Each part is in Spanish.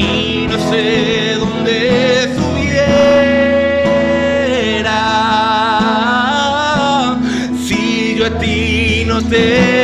y no sé dónde estuviera. Si yo a ti no te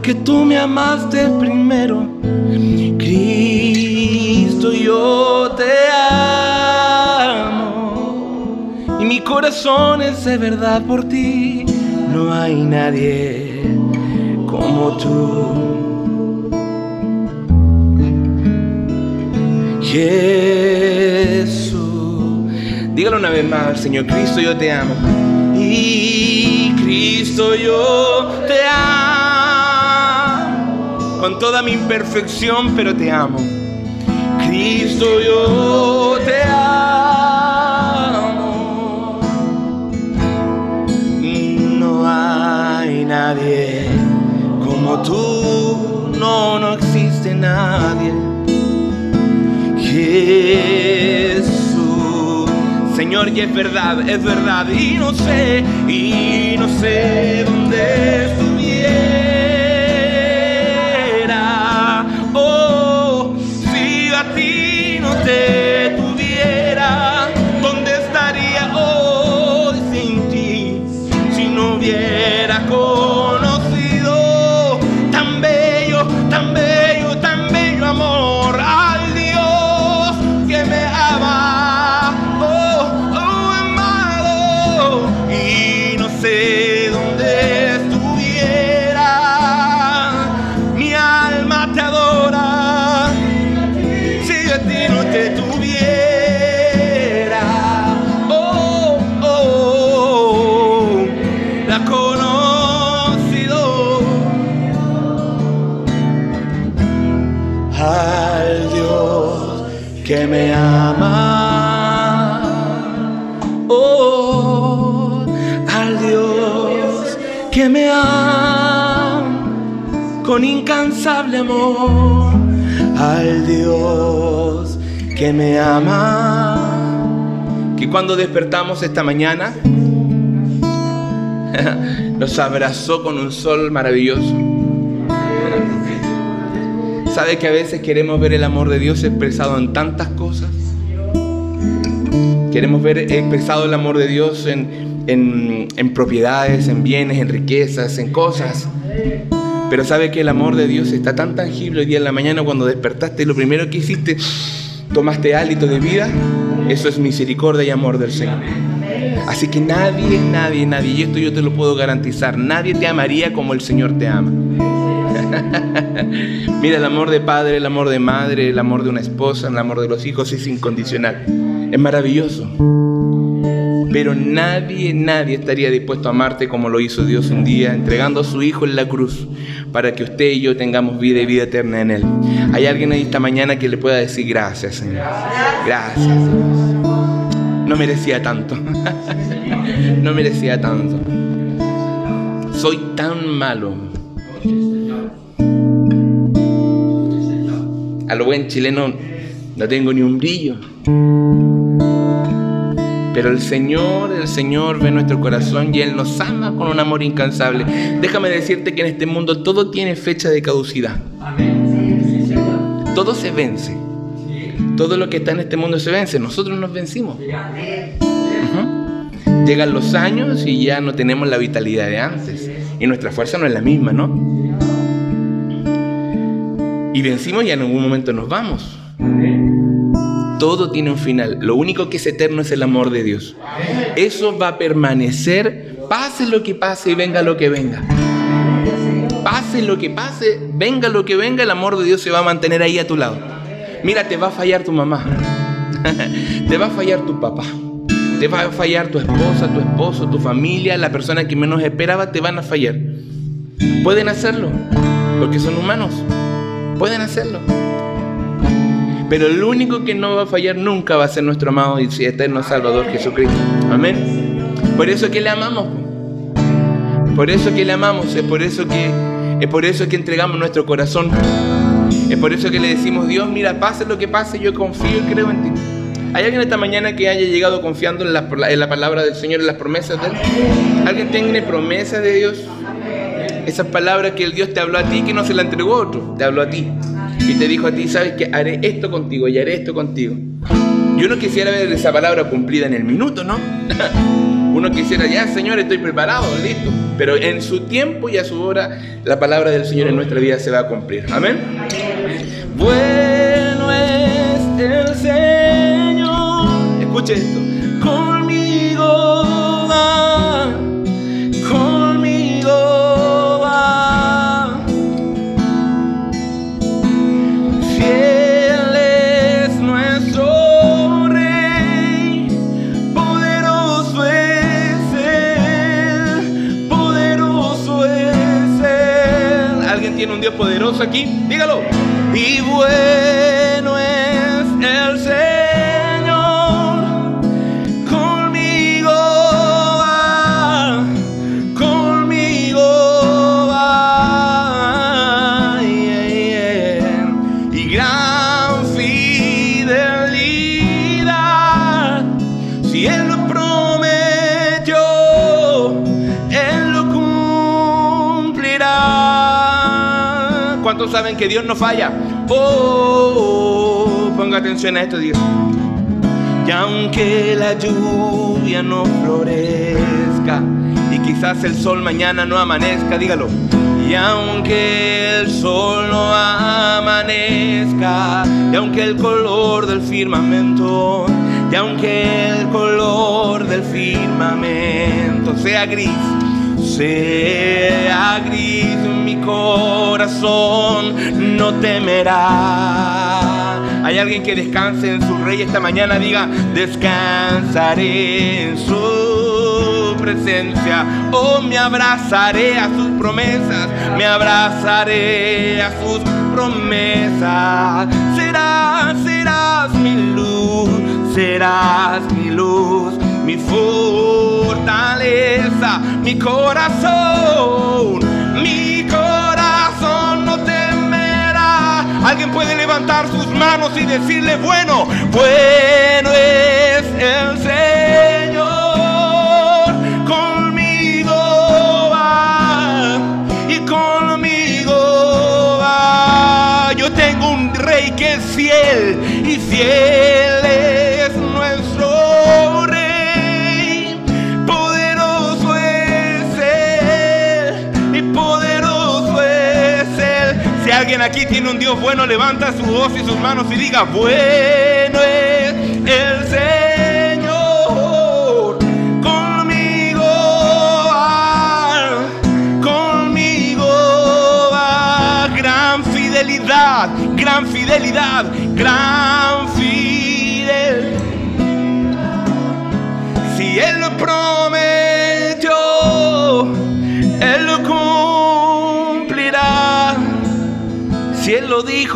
porque tú me amaste primero. Cristo yo te amo y mi corazón es de verdad por ti. No hay nadie como tú. Jesús. Dígalo una vez más, Señor Cristo, yo te amo. Y Cristo, yo te amo. Con toda mi imperfección, pero te amo. Cristo, yo te amo. No hay nadie como tú. No, no existe nadie. Jesús. Señor, y es verdad, es verdad, y no sé, y no sé dónde incansable amor. Al Dios que me ama. Que cuando despertamos esta mañana nos abrazó con un sol maravilloso. ¿Sabe que a veces queremos ver el amor de Dios expresado en tantas cosas? Queremos ver expresado el amor de Dios en, en- en propiedades, en bienes, en riquezas, en cosas. Pero sabe que el amor de Dios está tan tangible hoy día en la mañana cuando despertaste y lo primero que hiciste, tomaste hálito de vida. Eso es misericordia y amor del Señor. Así que nadie, nadie, nadie, y esto yo te lo puedo garantizar, nadie te amaría como el Señor te ama. Mira, el amor de padre, el amor de madre, el amor de una esposa, el amor de los hijos es incondicional. Es maravilloso. Pero nadie, nadie estaría dispuesto a amarte como lo hizo Dios un día, entregando a su Hijo en la cruz, para que usted y yo tengamos vida y vida eterna en Él. ¿Hay alguien ahí esta mañana que le pueda decir gracias, Señor? Gracias. No merecía tanto. no merecía tanto. Soy tan malo. A lo buen chileno no tengo ni un brillo. Pero el Señor, el Señor ve nuestro corazón y Él nos ama con un amor incansable. Déjame decirte que en este mundo todo tiene fecha de caducidad. Todo se vence. Todo lo que está en este mundo se vence. Nosotros nos vencimos. Llegan los años y ya no tenemos la vitalidad de antes. Y nuestra fuerza no es la misma, ¿no? Y vencimos y en algún momento nos vamos. Todo tiene un final. Lo único que es eterno es el amor de Dios. Eso va a permanecer, pase lo que pase y venga lo que venga. Pase lo que pase, venga lo que venga, el amor de Dios se va a mantener ahí a tu lado. Mira, te va a fallar tu mamá. te va a fallar tu papá. Te va a fallar tu esposa, tu esposo, tu familia, la persona que menos esperaba, te van a fallar. Pueden hacerlo, porque son humanos. Pueden hacerlo. Pero el único que no va a fallar nunca va a ser nuestro amado y eterno Salvador Jesucristo. Amén. Por eso que le amamos. Por eso que le amamos. Es por eso que, es por eso que entregamos nuestro corazón. Es por eso que le decimos, Dios, mira, pase lo que pase, yo confío y creo en ti. ¿Hay alguien esta mañana que haya llegado confiando en la, en la palabra del Señor, en las promesas de Él? ¿Alguien tiene promesas de Dios? Esas palabras que el Dios te habló a ti que no se la entregó a otro, te habló a ti. Y te dijo a ti, sabes que haré esto contigo y haré esto contigo. Yo no quisiera ver esa palabra cumplida en el minuto, ¿no? Uno quisiera, ya Señor, estoy preparado, listo. Pero en su tiempo y a su hora, la palabra del Señor en nuestra vida se va a cumplir. Amén. Bueno es el Señor. Escuche esto. Conmigo va. Poderoso aquí? Dígalo. Y bueno que Dios no falla? Oh, ponga atención a esto, Dios. Y aunque la lluvia no florezca y quizás el sol mañana no amanezca, dígalo. Y aunque el sol no amanezca, y aunque el color del firmamento, y aunque el color del firmamento sea gris, sea gris mi corazón, no temerá. Hay alguien que descanse en su rey esta mañana, diga, descansaré en su presencia. Oh, me abrazaré a sus promesas, me abrazaré a sus promesas. Serás, serás mi luz, serás mi luz mi fortaleza, mi corazón, mi corazón no temerá. Alguien puede levantar sus manos y decirle, bueno, bueno es el Señor, conmigo va y conmigo va. Yo tengo un rey que es fiel y fiel tiene un Dios bueno, levanta su voz y sus manos y diga, bueno es el Señor. Conmigo conmigo. Gran fidelidad, gran fidelidad, gran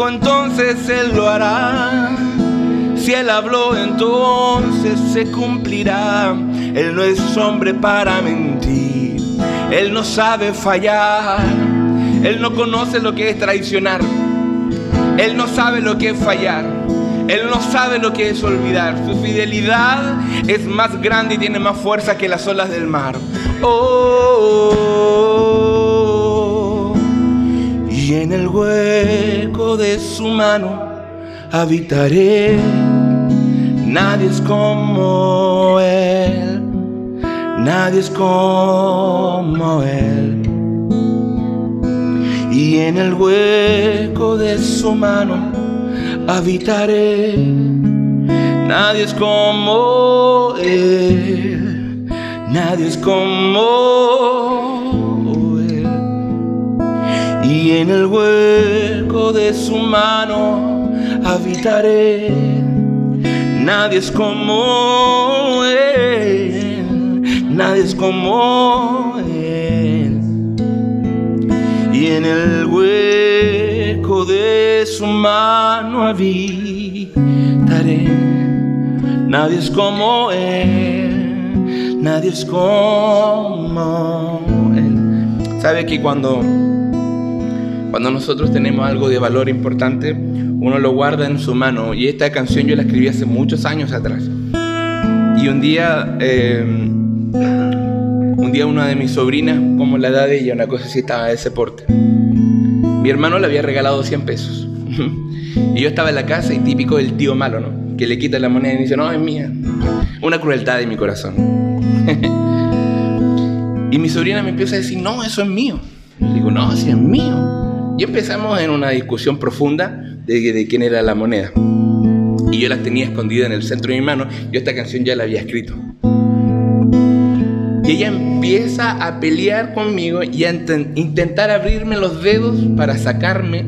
entonces Él lo hará. Si Él habló, entonces se cumplirá. Él no es hombre para mentir. Él no sabe fallar. Él no conoce lo que es traicionar. Él no sabe lo que es fallar. Él no sabe lo que es olvidar. Su fidelidad es más grande y tiene más fuerza que las olas del mar. Oh, y en el hueco de su mano habitaré. Nadie es como Él. Nadie es como Él. Y en el hueco de su mano habitaré. Nadie es como Él, nadie es como Él. Y en el hueco de su mano habitaré. Nadie es como Él, nadie es como Él. Y en el hueco de su mano habitaré. Nadie es como Él, nadie es como Él. ¿Sabe que cuando, cuando nosotros tenemos algo de valor importante, uno lo guarda en su mano? Y esta canción yo la escribí hace muchos años atrás. Y un día, eh, un día una de mis sobrinas, como la edad de ella, una cosa así estaba de ese porte. Mi hermano le había regalado 100 pesos. y yo estaba en la casa y típico del tío malo, ¿no? Que le quita la moneda y dice, no, es mía. Una crueldad de mi corazón. y mi sobrina me empieza a decir, no, eso es mío. Y digo, no, sí es mío. Y empezamos en una discusión profunda de, de quién era la moneda. Y yo las tenía escondidas en el centro de mi mano. Yo esta canción ya la había escrito. Y ella empieza a pelear conmigo y a intentar abrirme los dedos para sacarme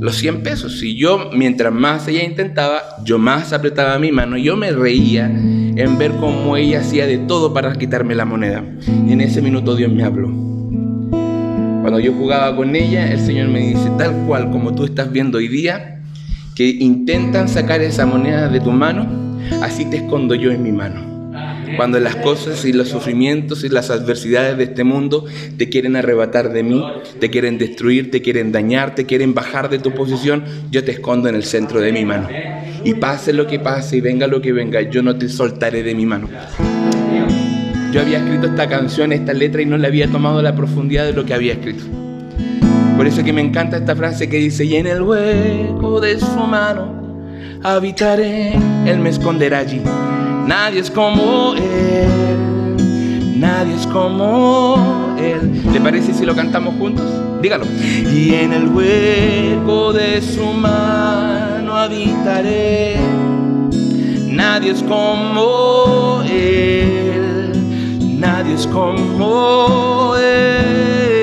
los 100 pesos. Y yo, mientras más ella intentaba, yo más apretaba mi mano. Yo me reía en ver cómo ella hacía de todo para quitarme la moneda. Y en ese minuto Dios me habló. Cuando yo jugaba con ella, el Señor me dice, tal cual como tú estás viendo hoy día, que intentan sacar esa moneda de tu mano, así te escondo yo en mi mano. Cuando las cosas y los sufrimientos y las adversidades de este mundo te quieren arrebatar de mí, te quieren destruir, te quieren dañar, te quieren bajar de tu posición, yo te escondo en el centro de mi mano. Y pase lo que pase y venga lo que venga, yo no te soltaré de mi mano. Yo había escrito esta canción, esta letra y no le había tomado la profundidad de lo que había escrito. Por eso que me encanta esta frase que dice, y en el hueco de su mano habitaré, Él me esconderá allí. Nadie es como Él, nadie es como Él. ¿Le parece si lo cantamos juntos? Dígalo. Y en el hueco de su mano habitaré. Nadie es como Él, nadie es como Él.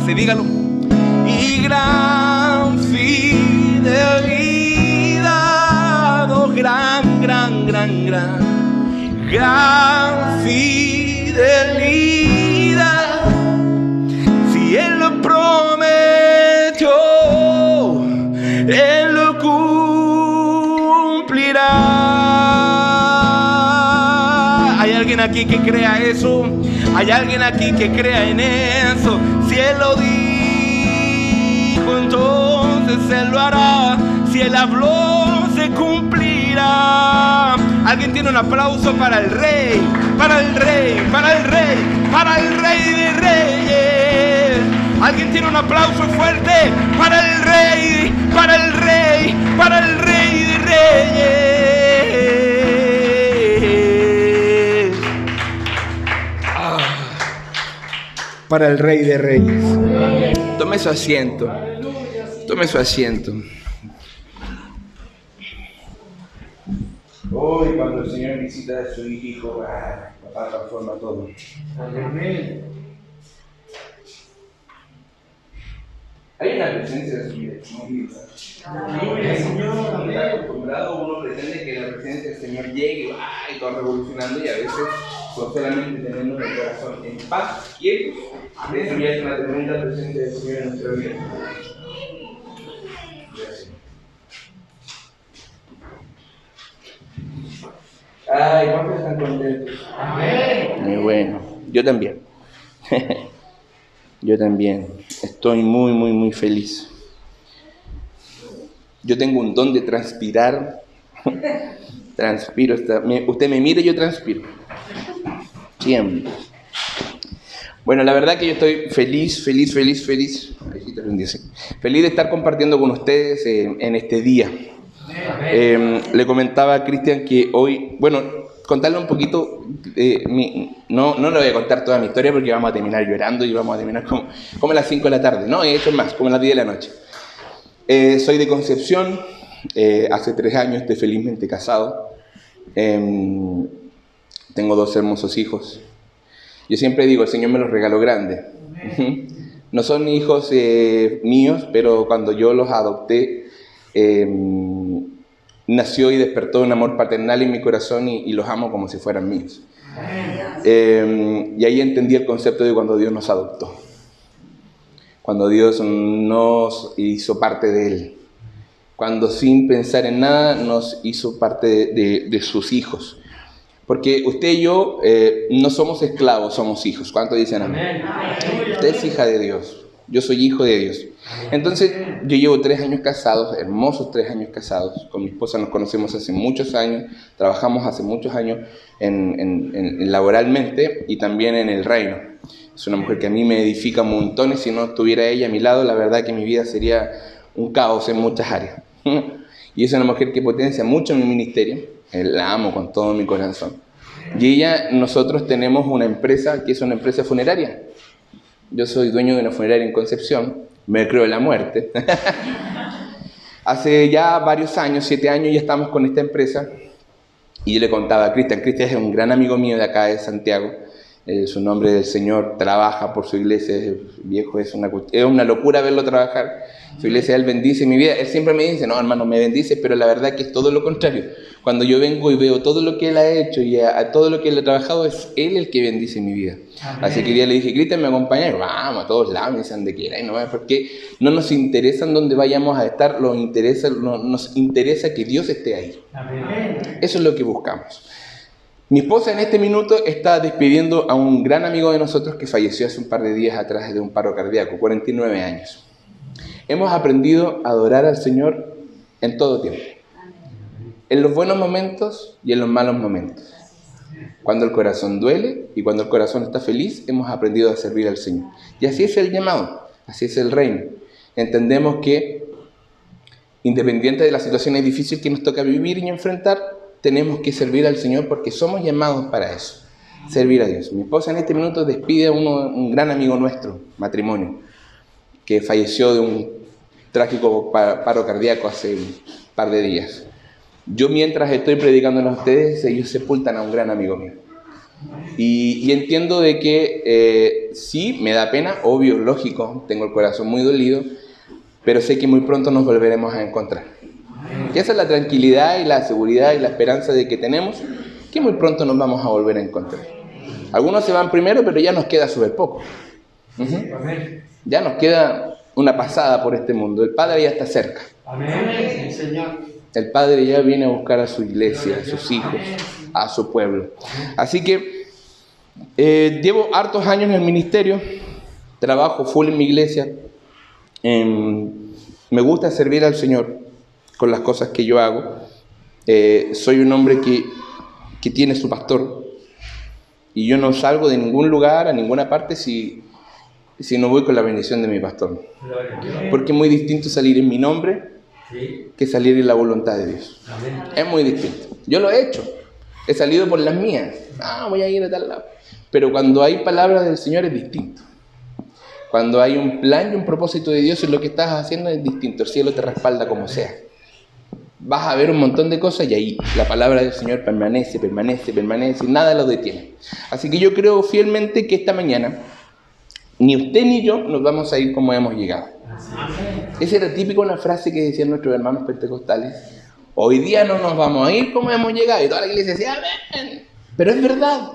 Dígalo. Y gran fidelidad. Oh, gran, gran, gran, gran. Gran fidelidad. Si Él lo prometió, Él lo cumplirá. aquí que crea eso? ¿Hay alguien aquí que crea en eso? Él lo dijo, entonces Él lo hará. Si Él habló, se cumplirá. Alguien tiene un aplauso para el rey, para el rey, para el rey, para el rey de reyes. Alguien tiene un aplauso fuerte para el rey, para el rey de reyes. Tome su asiento. Tome su asiento. Hoy cuando el Señor visita a su hijo, ah, papá transforma todo. Amén. Hay una presencia de su vida muy Señor. acostumbrado, uno pretende que la presencia del Señor llegue y todo revolucionando y a veces con solamente teniendo el corazón en paz, quieto, eso ya es una tremenda presencia del Señor en nuestra vida. Ay, ¿cuántos están contentos? Amén. Muy bueno. Yo también. Yo también. Estoy muy, muy, muy feliz. Yo tengo un don de transpirar. Transpiro. Usted me mire, yo transpiro. Siempre. Bueno, la verdad que yo estoy feliz, feliz, feliz, feliz. Feliz de estar compartiendo con ustedes eh, en este día. Eh, le comentaba a Cristian que hoy, bueno, contarle un poquito, eh, no, no le voy a contar toda mi historia porque vamos a terminar llorando y vamos a terminar como, como a las 5 de la tarde, no, he hecho más, como a las 10 de la noche. Eh, soy de Concepción, hace tres años estoy felizmente casado, em, tengo dos hermosos hijos. Yo siempre digo, el Señor me los regaló grandes. No son hijos míos, pero cuando yo los adopté, Em, nació y despertó un amor paternal en mi corazón y, los amo como si fueran míos. Em, y ahí entendí el concepto de cuando Dios nos adoptó, cuando Dios nos hizo parte de Él, cuando sin pensar en nada nos hizo parte de, sus hijos. Porque usted y yo eh, no somos esclavos, somos hijos. ¿Cuánto dicen amén? Usted es hija de Dios. Yo soy hijo de Dios. Entonces, yo llevo tres años casados, hermosos tres años casados. Con mi esposa nos conocemos hace muchos años, trabajamos hace muchos años en, laboralmente y también en el reino. Es una mujer que a mí me edifica montones. Si no estuviera ella a mi lado, la verdad que mi vida sería un caos en muchas áreas. Y es una mujer que potencia mucho mi ministerio. La amo con todo mi corazón. Y ella, nosotros tenemos una empresa que es una empresa funeraria. Yo soy dueño de una funeraria en Concepción me creo en la muerte. Hace ya varios años, siete años, ya estamos con esta empresa y yo le contaba a Cristian, Cristian es un gran amigo mío de acá de Santiago, eh, su nombre del Señor, trabaja por su iglesia, es viejo, es una, es una locura verlo trabajar. Su iglesia, Él bendice mi vida. Él siempre me dice, no, hermano, me bendice, pero la verdad que es todo lo contrario. Cuando yo vengo y veo todo lo que Él ha hecho y a, todo lo que Él ha trabajado, es Él el que bendice mi vida. Así que día le dije, Cristian, me acompaña, vamos a todos lados, me dicen donde quiera, y no, porque no nos interesa en dónde vayamos a estar, nos interesa, nos interesa que Dios esté ahí. Eso es lo que buscamos. Mi esposa en este minuto está despidiendo a un gran amigo de nosotros que falleció hace un par de días atrás de un paro cardíaco, 49 años. Hemos aprendido a adorar al Señor en todo tiempo, en los buenos momentos y en los malos momentos. Cuando el corazón duele y cuando el corazón está feliz, hemos aprendido a servir al Señor. Y así es el llamado, así es el reino. Entendemos que, independiente de las situaciones difíciles que nos toca vivir y enfrentar, tenemos que servir al Señor porque somos llamados para eso, servir a Dios. Mi esposa en este minuto despide a un gran amigo nuestro, matrimonio, que falleció de un trágico paro cardíaco hace un par de días. Yo mientras estoy predicando a ustedes, ellos sepultan a un gran amigo mío. Y, entiendo de que eh, sí, me da pena, obvio, lógico, tengo el corazón muy dolido, pero sé que muy pronto nos volveremos a encontrar. Y esa es la tranquilidad y la seguridad y la esperanza de que tenemos, que muy pronto nos vamos a volver a encontrar. Algunos se van primero, pero ya nos queda súper poco. Ya nos queda una pasada por este mundo. El Padre ya está cerca. El Padre ya viene a buscar a su iglesia, a sus hijos, a su pueblo. Así que Eh, llevo hartos años en el ministerio, trabajo full en mi iglesia, em, me gusta servir al Señor con las cosas que yo hago. Eh, soy un hombre que, que tiene su pastor y yo no salgo de ningún lugar, a ninguna parte, si, si no voy con la bendición de mi pastor. Porque es muy distinto salir en mi nombre que salir en la voluntad de Dios. Es muy distinto. Yo lo he hecho. He salido por las mías. Ah, voy a ir a tal lado. Pero cuando hay palabras del Señor es distinto. Cuando hay un plan y un propósito de Dios, lo que estás haciendo es distinto. El cielo te respalda como sea. Vas a ver un montón de cosas y ahí la palabra del Señor permanece, permanece, permanece y nada lo detiene. Así que yo creo fielmente que esta mañana ni usted ni yo nos vamos a ir como hemos llegado. Esa era típica una frase que decían nuestros hermanos pentecostales. Hoy día no nos vamos a ir como hemos llegado. Y toda la iglesia decía, amén. Pero es verdad.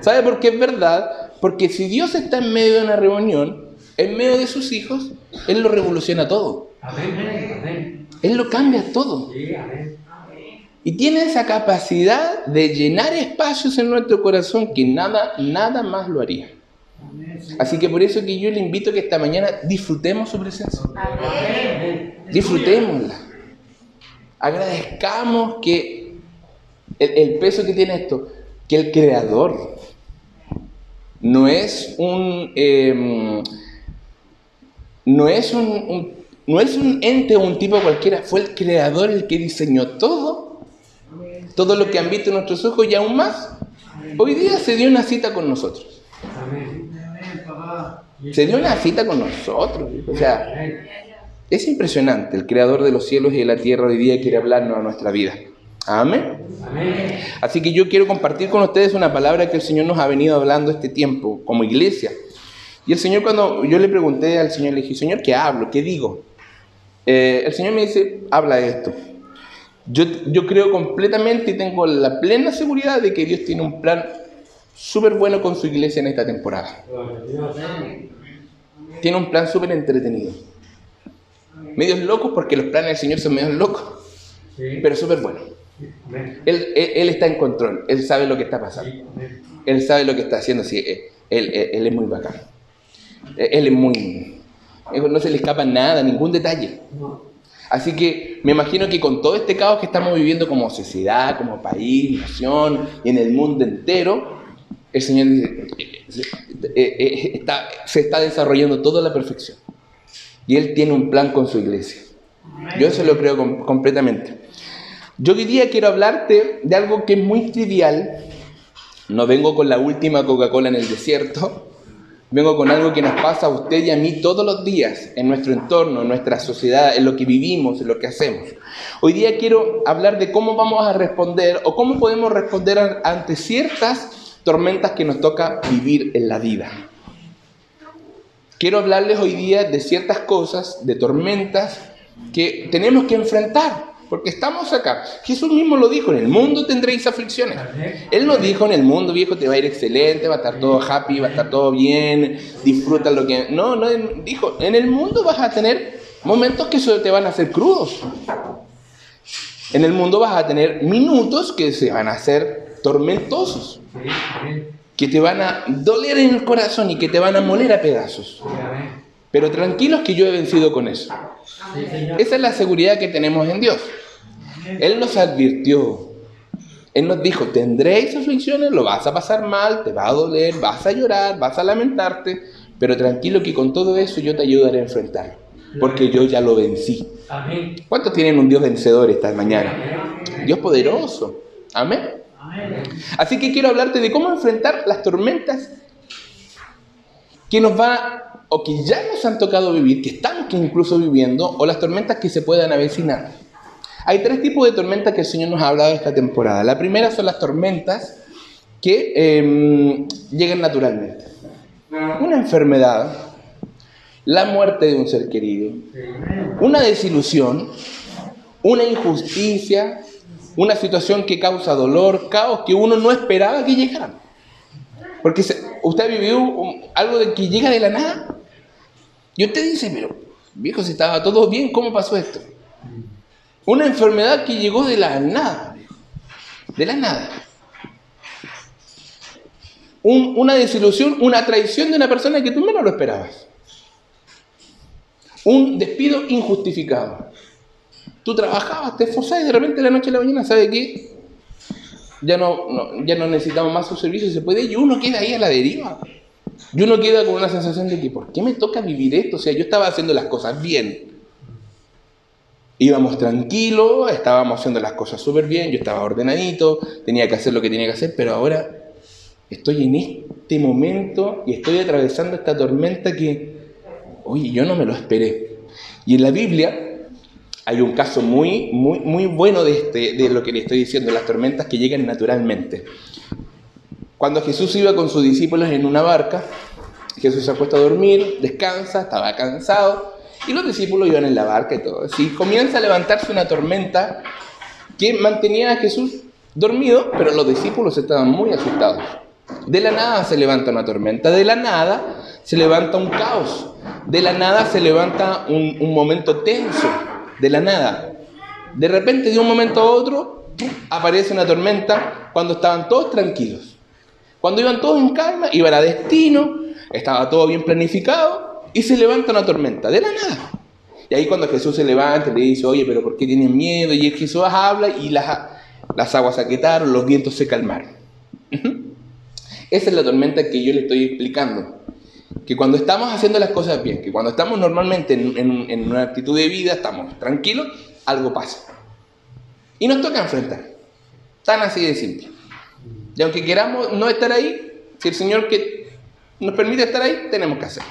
¿Sabe por qué es verdad? Porque si Dios está en medio de una reunión, en medio de sus hijos, Él lo revoluciona todo. Él lo cambia todo. Y tiene esa capacidad de llenar espacios en nuestro corazón que nada, nada más lo haría. Así que por eso que yo le invito a que esta mañana disfrutemos su presencia. Disfrutémosla. Agradezcamos que el peso que tiene esto que el creador no es un, em, no, es un, no es un ente o un tipo cualquiera, fue el creador el que diseñó todo, todo lo que han visto nuestros ojos y aún más. Hoy día se dio una cita con nosotros. Se dio una cita con nosotros. O sea, es impresionante. El creador de los cielos y de la tierra hoy día quiere hablarnos a nuestra vida. Amén. Así que yo quiero compartir con ustedes una palabra que el Señor nos ha venido hablando este tiempo como iglesia. Y el Señor cuando yo le pregunté al Señor, le dije, Señor, ¿qué hablo? ¿Qué digo? Eh, el Señor me dice, habla de esto. Yo, yo creo completamente y tengo la plena seguridad de que Dios tiene un plan súper bueno con su iglesia en esta temporada. Tiene un plan súper entretenido. Medios locos porque los planes del Señor son medios locos, pero súper buenos. Él, él, está en control, Él sabe lo que está pasando. Él sabe lo que está haciendo, sí, eh, él, él, es muy bacán. Eh, él es muy... No se le escapa nada, ningún detalle. Así que me imagino que con todo este caos que estamos viviendo como sociedad, como país, nación y en el mundo entero, el Señor eh, está, se está desarrollando toda la perfección. Y Él tiene un plan con su iglesia. Yo eso lo creo completamente. Yo hoy día quiero hablarte de algo que es muy trivial. No vengo con la última Coca-Cola en el desierto. Vengo con algo que nos pasa a usted y a mí todos los días en nuestro entorno, en nuestra sociedad, en lo que vivimos, en lo que hacemos. Hoy día quiero hablar de cómo vamos a responder o cómo podemos responder ante ciertas tormentas que nos toca vivir en la vida. Quiero hablarles hoy día de ciertas cosas, de tormentas que tenemos que enfrentar porque estamos acá. Jesús mismo lo dijo, en el mundo tendréis aflicciones. Él no dijo, en el mundo viejo te va a ir excelente, va a estar todo happy, va a estar todo bien, disfruta lo que... No, no, dijo, en el mundo vas a tener momentos que te van a hacer crudos. En el mundo vas a tener minutos que se van a hacer tormentosos. Que te van a doler en el corazón y que te van a moler a pedazos. Pero tranquilos que yo he vencido con eso. Esa es la seguridad que tenemos en Dios. Él nos advirtió. Él nos dijo, tendréis aflicciones, lo vas a pasar mal, te va a doler, vas a llorar, vas a lamentarte, pero tranquilo que con todo eso yo te ayudaré a enfrentar, porque yo ya lo vencí. ¿Cuántos tienen un Dios vencedor esta mañana? Dios poderoso. Amén. Así que quiero hablarte de cómo enfrentar las tormentas que nos va o que ya nos han tocado vivir, que estamos incluso viviendo, o las tormentas que se puedan avecinar. Hay tres tipos de tormentas que el Señor nos ha hablado esta temporada. La primera son las tormentas que em, llegan naturalmente. Una enfermedad, la muerte de un ser querido, una desilusión, una injusticia, una situación que causa dolor, caos que uno no esperaba que llegaran. Porque usted ha vivido algo que llega de la nada. Y usted dice, pero viejo, si estaba todo bien, ¿cómo pasó esto? Una enfermedad que llegó de la nada, de la nada. una desilusión, una traición de una persona que tú menos lo esperabas. Un despido injustificado. Tú trabajabas, te esforzabas y de repente la noche a la mañana, ¿sabe qué? Ya no, ya no necesitamos más su servicio, se puede, y uno queda ahí a la deriva. Y uno queda con una sensación de que, ¿por qué me toca vivir esto? O sea, yo estaba haciendo las cosas bien. Íbamos tranquilos, estábamos haciendo las cosas súper bien, yo estaba ordenadito, tenía que hacer lo que tenía que hacer, pero ahora estoy en este momento y estoy atravesando esta tormenta que, oye, yo no me lo esperé. Y en la Biblia hay un caso muy, muy, muy bueno de, este, de lo que le estoy diciendo, las tormentas que llegan naturalmente. Cuando Jesús iba con sus discípulos en una barca, Jesús se ha puesto a dormir, descansa, estaba cansado, y los discípulos iban en la barca y todo. Así comienza a levantarse una tormenta que mantenía a Jesús dormido, pero los discípulos estaban muy asustados. De la nada se levanta una tormenta, de la nada se levanta un caos, de la nada se levanta un, un momento tenso, de la nada. De repente, de un momento a otro, aparece una tormenta cuando estaban todos tranquilos. Cuando iban todos en calma, iban a destino, estaba todo bien planificado y se levanta una tormenta, de la nada. Y ahí cuando Jesús se levanta le dice, oye, pero ¿por qué tienen miedo? Y Jesús habla y las, las aguas se aquietaron, los vientos se calmaron. Esa es la tormenta que yo le estoy explicando. Que cuando estamos haciendo las cosas bien, que cuando estamos normalmente en, en una actitud de vida, estamos tranquilos, algo pasa. Y nos toca enfrentar. Tan así de simple. Y aunque queramos no estar ahí, si el Señor que nos permite estar ahí, tenemos que hacerlo.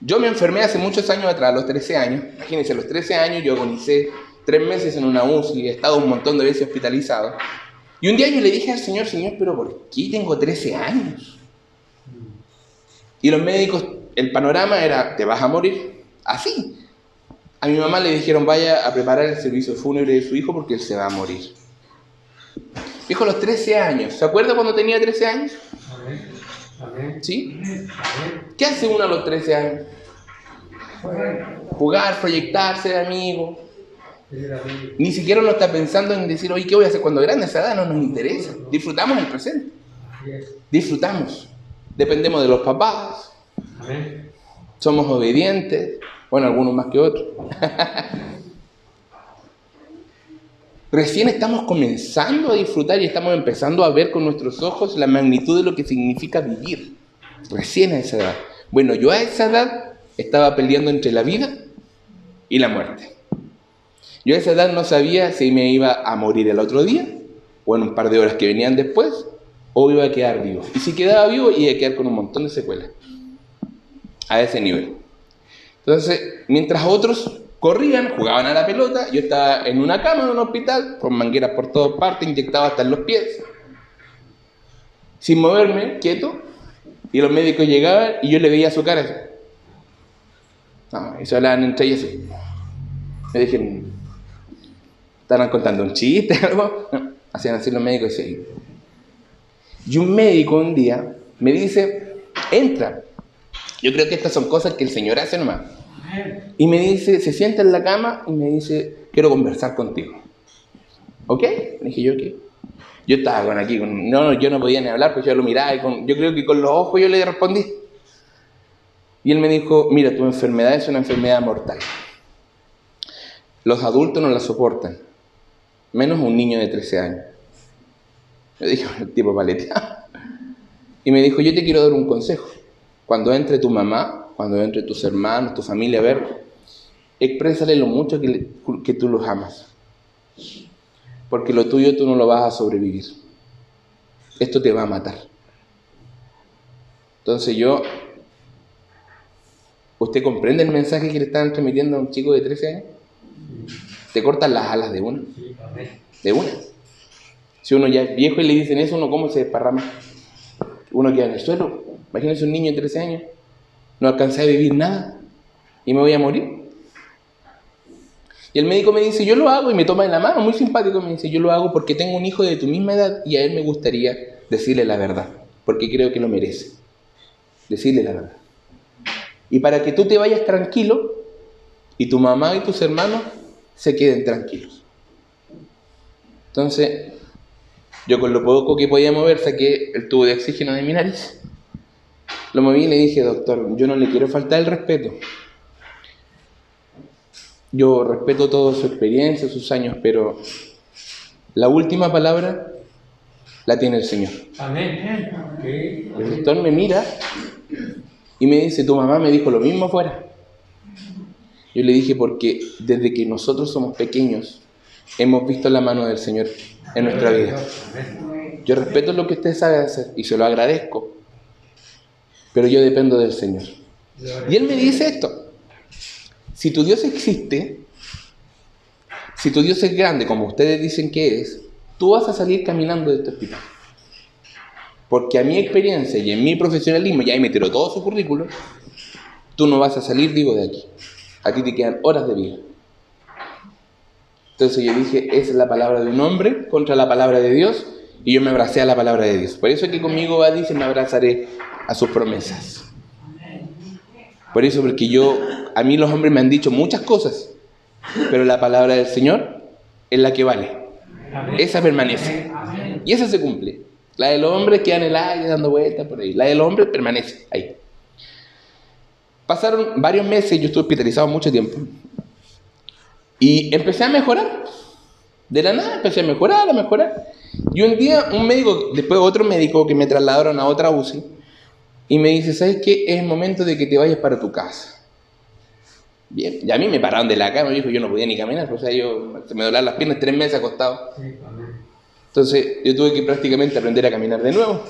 Yo me enfermé hace muchos años atrás, a los 13 años. Imagínense, a los 13 años yo agonicé tres meses en una UCI, he estado un montón de veces hospitalizado. Y un día yo le dije al Señor, Señor, pero ¿por qué tengo 13 años? Y los médicos, el panorama era, te vas a morir. Así. A mi mamá le dijeron, vaya a preparar el servicio fúnebre de su hijo porque él se va a morir. Dijo a los 13 años. ¿Se acuerda cuando tenía 13 años? ¿Sí? ¿Qué hace uno a los 13 años? Jugar, proyectarse de amigo. Ni siquiera uno está pensando en decir, oye, ¿qué voy a hacer cuando grande? Esa edad no nos interesa. Disfrutamos el presente. Disfrutamos. Dependemos de los papás. Somos obedientes. Bueno, algunos más que otros. Recién estamos comenzando a disfrutar y estamos empezando a ver con nuestros ojos la magnitud de lo que significa vivir. Recién a esa edad. Bueno, yo a esa edad estaba peleando entre la vida y la muerte. Yo a esa edad no sabía si me iba a morir el otro día o en un par de horas que venían después o iba a quedar vivo. Y si quedaba vivo iba a quedar con un montón de secuelas. A ese nivel. Entonces, mientras otros Corrían, jugaban a la pelota, yo estaba en una cama en un hospital, con mangueras por todas partes, inyectado hasta en los pies, sin moverme, quieto, y los médicos llegaban y yo le veía su cara y se hablaban entre ellos Me dijeron, ¿estaban contando un chiste algo? hacían así los médicos y Y un médico un día me dice, entra. Yo creo que estas son cosas que el Señor hace nomás. Y me dice, se sienta en la cama y me dice, quiero conversar contigo. ¿Ok? Le dije yo, ¿qué? Yo estaba con aquí, no, yo no podía ni hablar, pues yo lo miraba y con, yo creo que con los ojos yo le respondí. Y él me dijo, mira, tu enfermedad es una enfermedad mortal. Los adultos no la soportan, menos un niño de 13 años. Le dije, el tipo paleteado. Y me dijo, yo te quiero dar un consejo. Cuando entre tu mamá cuando entre tus hermanos, tu familia, a ver, exprésale lo mucho que, que tú los amas. Porque lo tuyo tú no lo vas a sobrevivir. Esto te va a matar. Entonces yo, ¿usted comprende el mensaje que le están transmitiendo a un chico de 13 años? Te cortan las alas de una. De una. Si uno ya es viejo y le dicen eso, uno cómo se desparrama. Uno queda en el suelo. Imagínense un niño de 13 años no alcancé a vivir nada y me voy a morir. Y el médico me dice, yo lo hago y me toma en la mano, muy simpático, me dice, yo lo hago porque tengo un hijo de tu misma edad y a él me gustaría decirle la verdad, porque creo que lo merece. Decirle la verdad. Y para que tú te vayas tranquilo y tu mamá y tus hermanos se queden tranquilos. Entonces, Yo con lo poco que podía mover saqué el tubo de oxígeno de mi nariz. Lo moví y le dije, doctor, yo no le quiero faltar el respeto. Yo respeto toda su experiencia, sus años, pero la última palabra la tiene el Señor. Amén. El doctor me mira y me dice, tu mamá me dijo lo mismo afuera. Yo le dije, porque desde que nosotros somos pequeños, hemos visto la mano del Señor en nuestra vida. Yo respeto lo que usted sabe hacer y se lo agradezco, pero yo dependo del Señor. Y él me dice esto, si tu Dios existe, si tu Dios es grande, como ustedes dicen que es, tú vas a salir caminando de este hospital. Porque a mi experiencia y en mi profesionalismo, y ahí me tiró todo su currículum, tú no vas a salir vivo de aquí. A ti te quedan horas de vida. Entonces yo dije, es la palabra de un hombre contra la palabra de Dios, y yo me abracé a la palabra de Dios. Por eso es que conmigo va, dice, me abrazaré a sus promesas. Por eso, porque yo, a mí los hombres me han dicho muchas cosas, pero la palabra del Señor es la que vale. Esa permanece. Y esa se cumple. La del hombre queda en el aire dando vueltas por ahí. La del hombre permanece ahí. Pasaron varios meses, yo estuve hospitalizado mucho tiempo. Y empecé a mejorar. De la nada empecé a mejorar, a mejorar. Y un día un médico, después otro médico que me trasladaron a otra UCI, y me dice, ¿sabes qué? Es el momento de que te vayas para tu casa. Bien, y a mí me pararon de la cama, dijo, yo no podía ni caminar, o sea, yo se me doblaban las piernas tres meses acostado. Entonces yo tuve que prácticamente aprender a caminar de nuevo.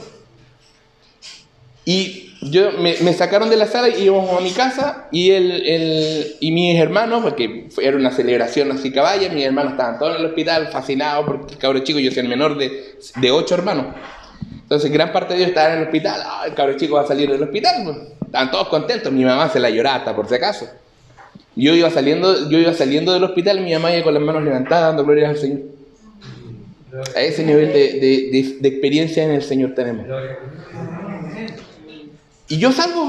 Y yo me, me sacaron de la sala y íbamos a mi casa y, el, el, y mis hermanos, porque era una celebración así caballa, mis hermanos estaban todos en el hospital fascinados porque el cabro chico, yo soy el menor de, de ocho hermanos. Entonces gran parte de ellos estaban en el hospital, ah, el cabro chico va a salir del hospital, pues. estaban todos contentos, mi mamá se la lloraba por si acaso. Yo iba saliendo, yo iba saliendo del hospital y mi mamá iba con las manos levantadas dando gloria al Señor. A ese nivel de, de, de, de experiencia en el Señor tenemos. Y yo salgo.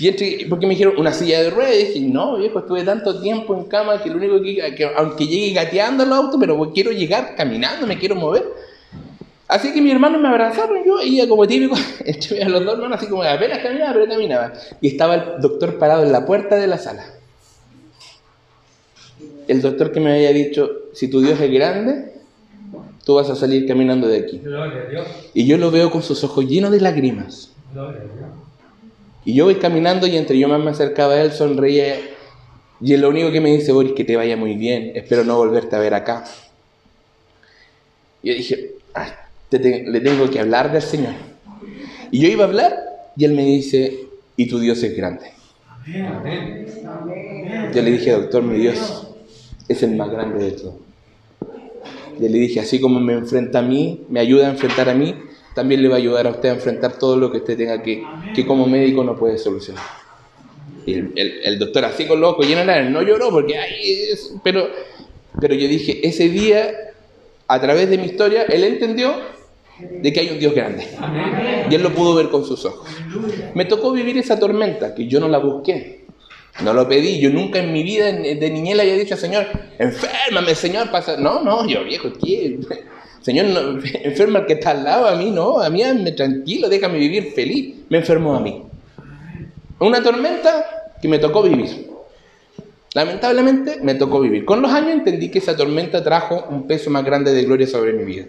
Y entre, porque me dijeron una silla de ruedas. Y dije, no, viejo, estuve tanto tiempo en cama que lo único que, que aunque llegue gateando al auto, pero quiero llegar caminando, me quiero mover. Así que mi hermano me abrazaron, yo y como típico, entre los dos hermanos, así como apenas caminaba, pero caminaba. Y estaba el doctor parado en la puerta de la sala. El doctor que me había dicho, si tu Dios es grande, tú vas a salir caminando de aquí. Y yo lo veo con sus ojos llenos de lágrimas. Y yo voy caminando y entre yo más me acercaba a él, sonreía. Y lo único que me dice, Boris, que te vaya muy bien, espero no volverte a ver acá. Y yo dije, te le tengo que hablar del Señor. Y yo iba a hablar y él me dice, y tu Dios es grande. Yo le dije, doctor, mi Dios es el más grande de todos. Yo le dije, así como me enfrenta a mí, me ayuda a enfrentar a mí, también le va a ayudar a usted a enfrentar todo lo que usted tenga que, que como médico no puede solucionar. Y el, el, el doctor así con loco, lleno de lágrimas, no lloró porque, ay, es... pero, pero yo dije, ese día, a través de mi historia, él entendió de que hay un Dios grande. Y él lo pudo ver con sus ojos. Me tocó vivir esa tormenta, que yo no la busqué. No lo pedí, yo nunca en mi vida de niñez le había dicho Señor, enférmame, Señor, pasa. No, no, yo viejo, ¿qué? Señor, no, enferma al que está al lado, a mí no, a mí hazme tranquilo, déjame vivir feliz. Me enfermó a mí. Una tormenta que me tocó vivir. Lamentablemente me tocó vivir. Con los años entendí que esa tormenta trajo un peso más grande de gloria sobre mi vida.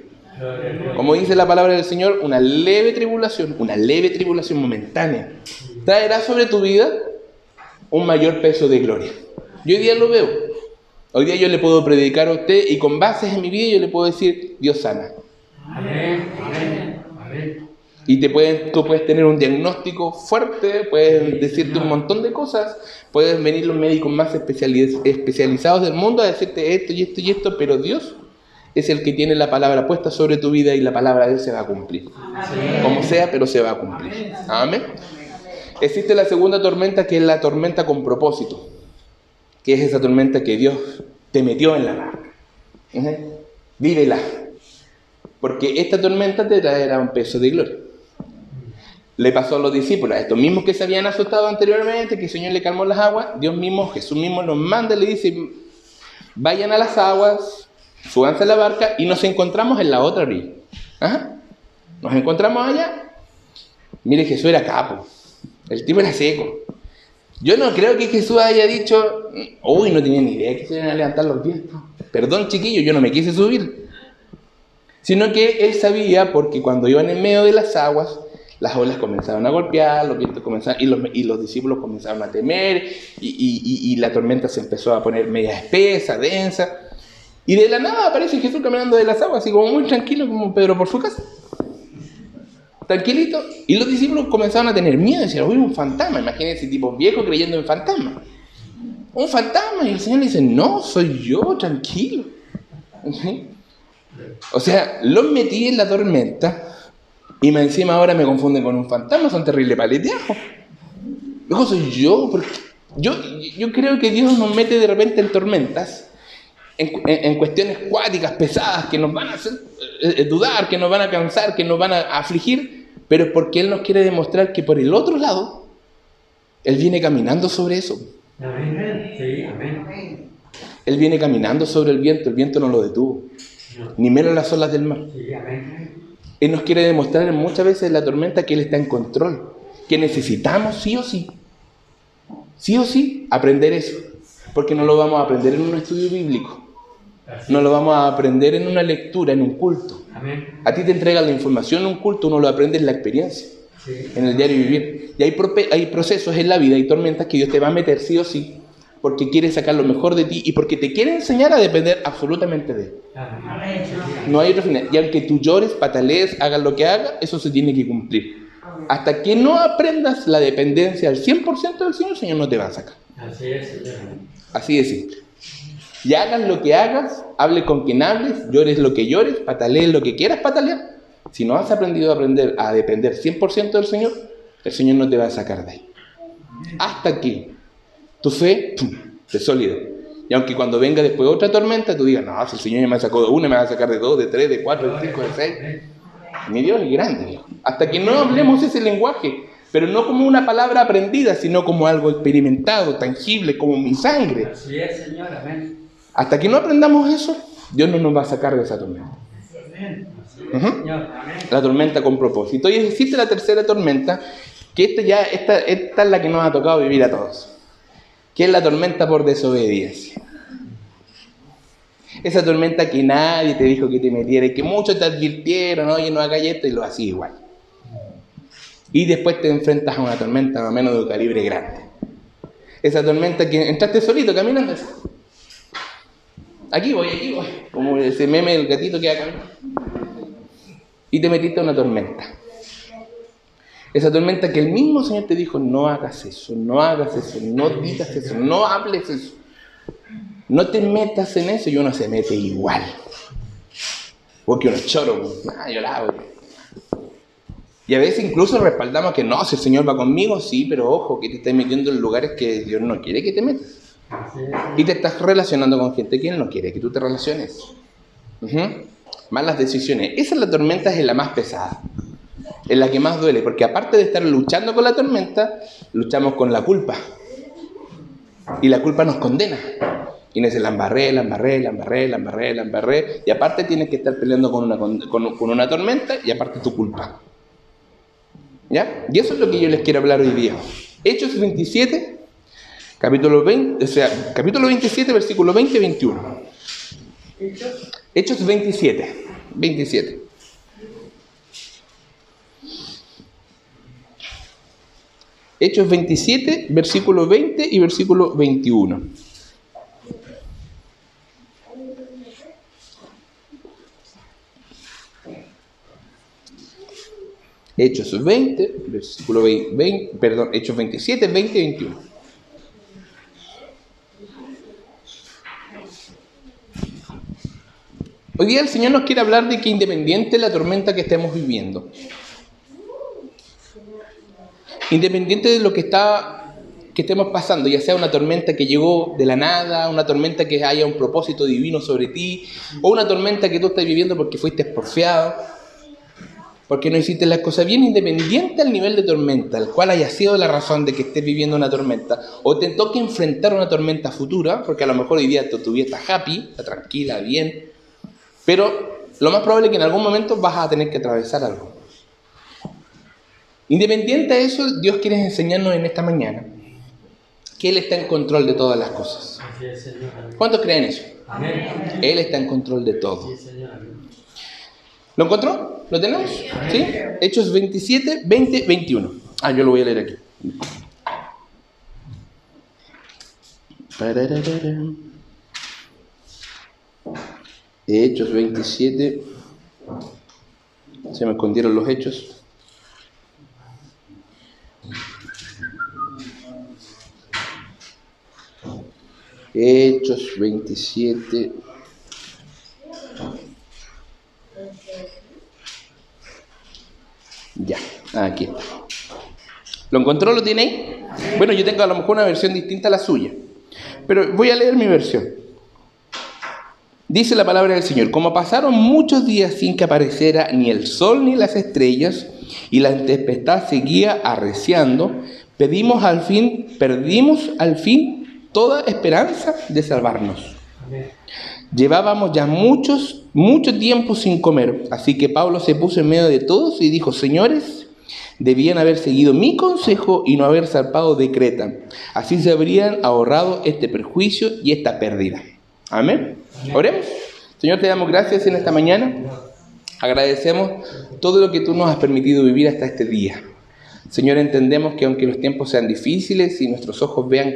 Como dice la palabra del Señor, una leve tribulación, una leve tribulación momentánea, traerá sobre tu vida un mayor peso de gloria. Yo hoy día lo veo. Hoy día yo le puedo predicar a usted y con bases en mi vida yo le puedo decir, Dios sana. Amén. Amén. Amén. Y te pueden, tú puedes tener un diagnóstico fuerte, pueden decirte un montón de cosas, pueden venir los médicos más especializ especializados del mundo a decirte esto y esto y esto, pero Dios es el que tiene la palabra puesta sobre tu vida y la palabra de Él se va a cumplir. Amén. Como sea, pero se va a cumplir. Amén. Existe la segunda tormenta que es la tormenta con propósito, es esa tormenta que Dios te metió en la barca. -huh. Vívela, porque esta tormenta te traerá un peso de gloria. Le pasó a los discípulos, a estos mismos que se habían asustado anteriormente, que el Señor le calmó las aguas, Dios mismo, Jesús mismo los manda y le dice, vayan a las aguas, súbanse a la barca y nos encontramos en la otra orilla. ¿Ah? Nos encontramos allá. Mire, Jesús era capo. El tipo era seco. Yo no creo que Jesús haya dicho, uy, no tenía ni idea que se iban a levantar los vientos. Perdón, chiquillo, yo no me quise subir. Sino que él sabía, porque cuando iban en medio de las aguas, las olas comenzaron a golpear, los vientos comenzaron, y los, y los discípulos comenzaron a temer, y, y, y, la tormenta se empezó a poner media espesa, densa. Y de la nada aparece Jesús caminando de las aguas, así como muy tranquilo, como Pedro por su casa. Tranquilito. Y los discípulos comenzaron a tener miedo, decían, uy, un fantasma. Imagínense tipo viejo creyendo en fantasmas. Un fantasma. Y el Señor le dice, no, soy yo, tranquilo. O sea, los metí en la tormenta y me encima ahora me confunden con un fantasma, son terribles paleteajos. Luego soy yo, yo, yo creo que Dios nos mete de repente en tormentas, en, en, cuestiones cuáticas, pesadas, que nos van a hacer eh, dudar, que nos van a cansar, que nos van a afligir, pero es porque Él nos quiere demostrar que por el otro lado, Él viene caminando sobre eso. Amén. Sí, amén. Él viene caminando sobre el viento, el viento no lo detuvo, ni menos las olas del mar. Sí, amén. Él nos quiere demostrar muchas veces en la tormenta que Él está en control, que necesitamos sí o sí, sí o sí, aprender eso, porque no lo vamos a aprender en un estudio bíblico, no lo vamos a aprender en una lectura, en un culto. Amén. A ti te entregan la información en un culto, uno lo aprende en la experiencia, Sí. en el diario vivir. Y hay, procesos en la vida, hay tormentas que Dios te va a meter sí o sí, porque quiere sacar lo mejor de ti y porque te quiere enseñar a depender absolutamente de Él. Amén. No hay otro final. Y aunque tú llores, patalees, hagas lo que hagas, eso se tiene que cumplir. Hasta que no aprendas la dependencia al 100% del Señor, el Señor no te va a sacar. Así es. Así simple. Y hagas lo que hagas, hable con quien hables, llores lo que llores, patalees lo que quieras patalear. Si no has aprendido a aprender a depender 100% del Señor, el Señor no te va a sacar de ahí. Hasta que tu fe ¡pum! es sólida. Y aunque cuando venga después otra tormenta, tú digas, no, si el Señor ya me sacó de una, me va a sacar de dos, de tres, de cuatro, de cinco, de seis. Mi Dios es grande. Hasta que no hablemos ese lenguaje, pero no como una palabra aprendida, sino como algo experimentado, tangible, como mi sangre. Así es, Señor. Amén. Hasta que no aprendamos eso, Dios no nos va a sacar de esa tormenta. La tormenta con propósito. Y existe la tercera tormenta, que esta ya, esta, esta es la que nos ha tocado vivir a todos, que es la tormenta por desobediencia. Esa tormenta que nadie te dijo que te metieras, que muchos te advirtieron, oye, no hagas esto, y lo hacías igual. Y después te enfrentas a una tormenta más o menos de un calibre grande. Esa tormenta que entraste solito caminando. Aquí voy, aquí voy. Como ese meme del gatito que caminando. Y te metiste a una tormenta. Esa tormenta que el mismo Señor te dijo, no hagas eso, no hagas eso, no digas eso, no hables eso. No te metas en eso y uno se mete igual. Porque uno es choro, ah, yo la hago. Y a veces incluso respaldamos que no, si el Señor va conmigo, sí, pero ojo, que te estás metiendo en lugares que Dios no quiere que te metas. Y te estás relacionando con gente que no quiere que tú te relaciones. Malas decisiones. Esa es la tormenta, es la más pesada. Es la que más duele, porque aparte de estar luchando con la tormenta, luchamos con la culpa. Y la culpa nos condena. Y nos dice, la embarré, la embarré, la embarré, la embarré, la embarré. Y aparte tienes que estar peleando con una, con una tormenta y aparte tu culpa. ¿Ya? Y eso es lo que yo les quiero hablar hoy día. Hechos 27, capítulo 20, o sea, capítulo 27, versículo 20 y 21. Hechos 27, 27. Hechos 27, versículo 20 y versículo 21. Hechos 20, versículo 20, 20, perdón, Hechos 27, 20 y 21. Hoy día el Señor nos quiere hablar de que independiente de la tormenta que estemos viviendo, independiente de lo que está que estemos pasando, ya sea una tormenta que llegó de la nada, una tormenta que haya un propósito divino sobre ti, o una tormenta que tú estás viviendo porque fuiste porfiado, porque no hiciste las cosas bien, independiente al nivel de tormenta, el cual haya sido la razón de que estés viviendo una tormenta, o te toque enfrentar una tormenta futura, porque a lo mejor hoy día tu, tu happy, está tranquila, bien, pero lo más probable es que en algún momento vas a tener que atravesar algo. Independiente de eso, Dios quiere enseñarnos en esta mañana que Él está en control de todas las cosas. ¿Cuántos creen eso? Amén. Él está en control de todo. ¿Lo encontró? ¿Lo tenemos? ¿Sí? Hechos 27, 20, 21. Ah, yo lo voy a leer aquí. Hechos 27. Se me escondieron los hechos. Hechos 27. Ya, aquí está. ¿Lo encontró? ¿Lo tiene ahí? Bueno, yo tengo a lo mejor una versión distinta a la suya. Pero voy a leer mi versión. Dice la palabra del Señor, como pasaron muchos días sin que apareciera ni el sol ni las estrellas, y la tempestad seguía arreciando, pedimos al fin, perdimos al fin toda esperanza de salvarnos. Llevábamos ya muchos, mucho tiempo sin comer, así que Pablo se puso en medio de todos y dijo, señores, debían haber seguido mi consejo y no haber zarpado de Creta. Así se habrían ahorrado este perjuicio y esta pérdida. Amén. Oremos. Señor, te damos gracias en esta mañana. Agradecemos todo lo que tú nos has permitido vivir hasta este día. Señor, entendemos que aunque los tiempos sean difíciles y nuestros ojos vean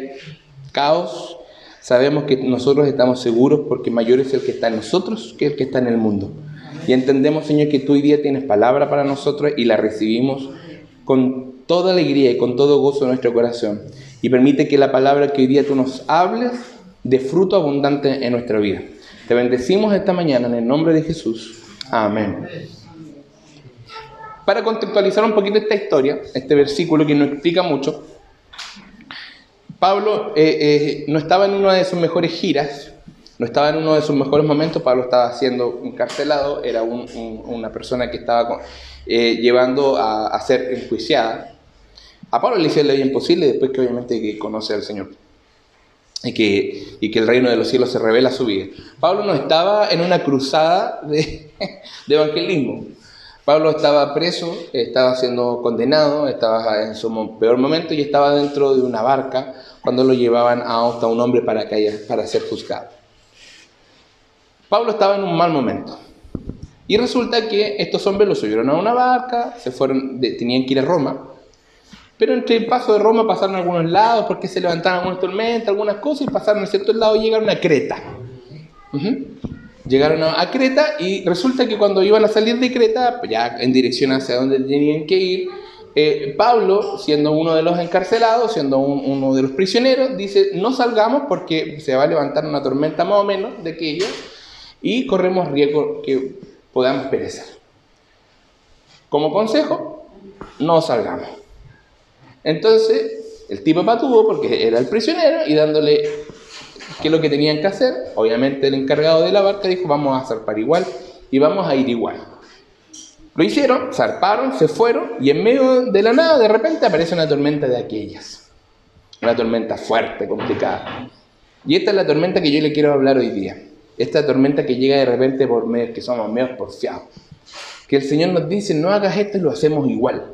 caos, sabemos que nosotros estamos seguros porque mayor es el que está en nosotros que el que está en el mundo. Y entendemos, Señor, que tú hoy día tienes palabra para nosotros y la recibimos con toda alegría y con todo gozo en nuestro corazón. Y permite que la palabra que hoy día tú nos hables dé fruto abundante en nuestra vida. Te bendecimos esta mañana en el nombre de Jesús. Amén. Para contextualizar un poquito esta historia, este versículo que no explica mucho, Pablo eh, eh, no estaba en una de sus mejores giras, no estaba en uno de sus mejores momentos, Pablo estaba siendo encarcelado, era un- un- una persona que estaba eh, llevando a, ser enjuiciada. A Pablo le hicieron la vida imposible después que obviamente conoce al Señor y que, y que el reino de los cielos se revela a su vida. Pablo no estaba en una cruzada de, evangelismo. Pablo estaba preso, estaba siendo condenado, estaba en su peor momento y estaba dentro de una barca cuando lo llevaban a hasta un hombre para, que haya- para ser juzgado. Pablo estaba en un mal momento. Y resulta que estos hombres lo subieron a una barca, se fueron, tenían que ir a Roma, pero entre el paso de Roma pasaron algunos lados porque se levantaron algunas tormentas, algunas cosas y pasaron a ciertos lados y llegaron a Creta. Ujú. Llegaron a, a Creta y resulta que cuando iban a salir de Creta, ya en dirección hacia donde tenían que ir, eh, Pablo, siendo uno de los encarcelados, siendo un- uno de los prisioneros, dice, no salgamos porque se va a levantar una tormenta más o menos de aquello y corremos riesgo que podamos perecer. Como consejo, no salgamos. Entonces, el tipo patuvo porque era el prisionero y dándole qué es lo que tenían que hacer, obviamente el encargado de la barca dijo, vamos a zarpar igual y vamos a ir igual. Lo hicieron, zarparon, se fueron y en medio de la nada de repente aparece una tormenta de aquellas. Una tormenta fuerte, complicada. Y esta es la tormenta que yo le quiero hablar hoy día. Esta tormenta que llega de repente por medio, que somos medios porfiados. Que el Señor nos dice, no hagas esto y lo hacemos igual.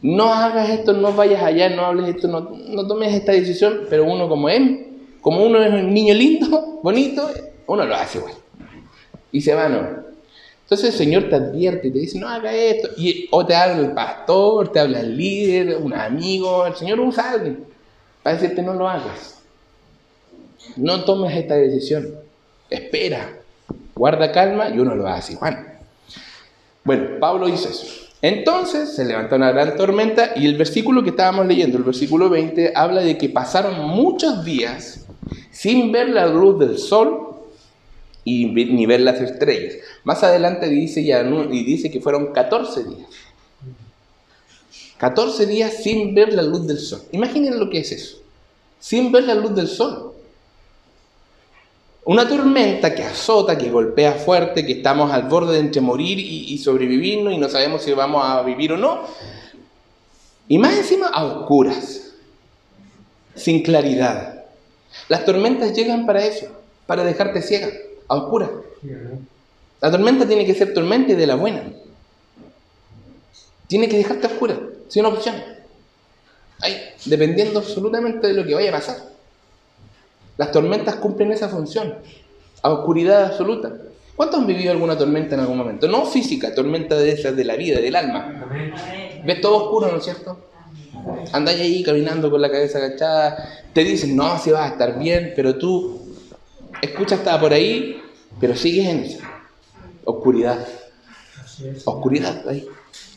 No hagas esto, no vayas allá, no hables esto, no, tomes esta decisión, pero uno como es, como uno es un niño lindo, bonito, uno lo hace igual. Y se va, ¿no? Entonces el Señor te advierte y te dice, no haga esto. Y, o te habla el pastor, te habla el líder, un amigo, el Señor usa alguien para decirte no lo hagas. No tomes esta decisión. Espera, guarda calma y uno lo hace igual. Bueno, Pablo hizo eso. Entonces se levantó una gran tormenta y el versículo que estábamos leyendo, el versículo 20, habla de que pasaron muchos días sin ver la luz del sol y ni ver las estrellas. Más adelante dice, no- y dice que fueron 14 días. 14 días sin ver la luz del sol. Imaginen lo que es eso. Sin ver la luz del sol. Una tormenta que azota, que golpea fuerte, que estamos al borde de entre morir y, y sobrevivirnos y no sabemos si vamos a vivir o no. Y más encima a oscuras, sin claridad. Las tormentas llegan para eso, para dejarte ciega, a oscuras. La tormenta tiene que ser tormenta y de la buena. Tiene que dejarte oscura, sin opción. Ahí, dependiendo absolutamente de lo que vaya a pasar. Las tormentas cumplen esa función, a oscuridad absoluta. ¿Cuántos han vivido alguna tormenta en algún momento? No física, tormenta de esas de la vida, del alma. Ves todo oscuro, ¿no es cierto? Andáis ahí caminando con la cabeza agachada, te dicen, no, si vas a estar bien, pero tú escuchas, estaba por ahí, pero sigues en esa oscuridad. Oscuridad, ahí,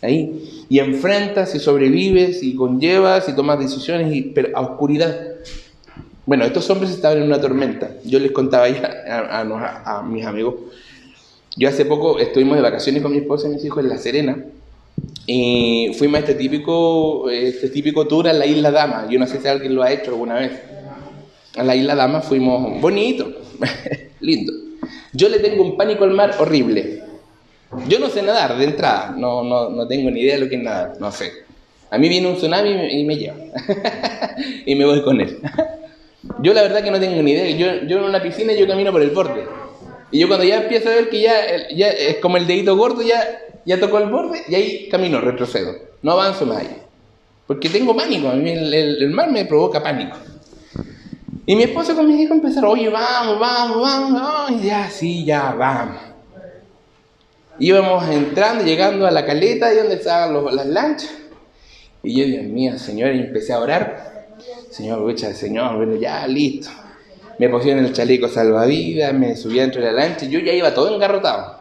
ahí. Y enfrentas y sobrevives y conllevas y tomas decisiones, y, pero a oscuridad. Bueno, estos hombres estaban en una tormenta. Yo les contaba a, a- mis amigos. Yo hace poco estuvimos de vacaciones con mi esposa y mis hijos en La Serena. Y fuimos a este típico, este típico tour a la Isla Dama. Yo no sé si alguien lo ha hecho alguna vez. A la Isla Dama fuimos bonito, lindo. Yo le tengo un pánico al mar horrible. Yo no sé nadar de entrada, no, no, no tengo ni idea de lo que es nadar, no sé. A mí viene un tsunami y me lleva. y me voy con él. yo la verdad que no tengo ni idea. Yo, yo en una piscina yo camino por el borde. Y yo cuando ya empiezo a ver que ya, ya es como el dedito gordo, ya, ya tocó el borde y ahí camino, retrocedo. No avanzo más allá. Porque tengo pánico, a mí el, mar me provoca pánico. Y mi esposa con mis hijos empezaron, oye, vamos, vamos, vamos, vamos. Y ya, sí, ya, vamos. Íbamos entrando, llegando a la caleta, ahí donde estaban los- las lanchas. Y yo, Dios mío, Señor, y empecé a orar. Señor, Señor, bueno, ya, listo. Me pusieron el chaleco salvavidas, me subí dentro de la lancha, yo ya iba todo engarrotado.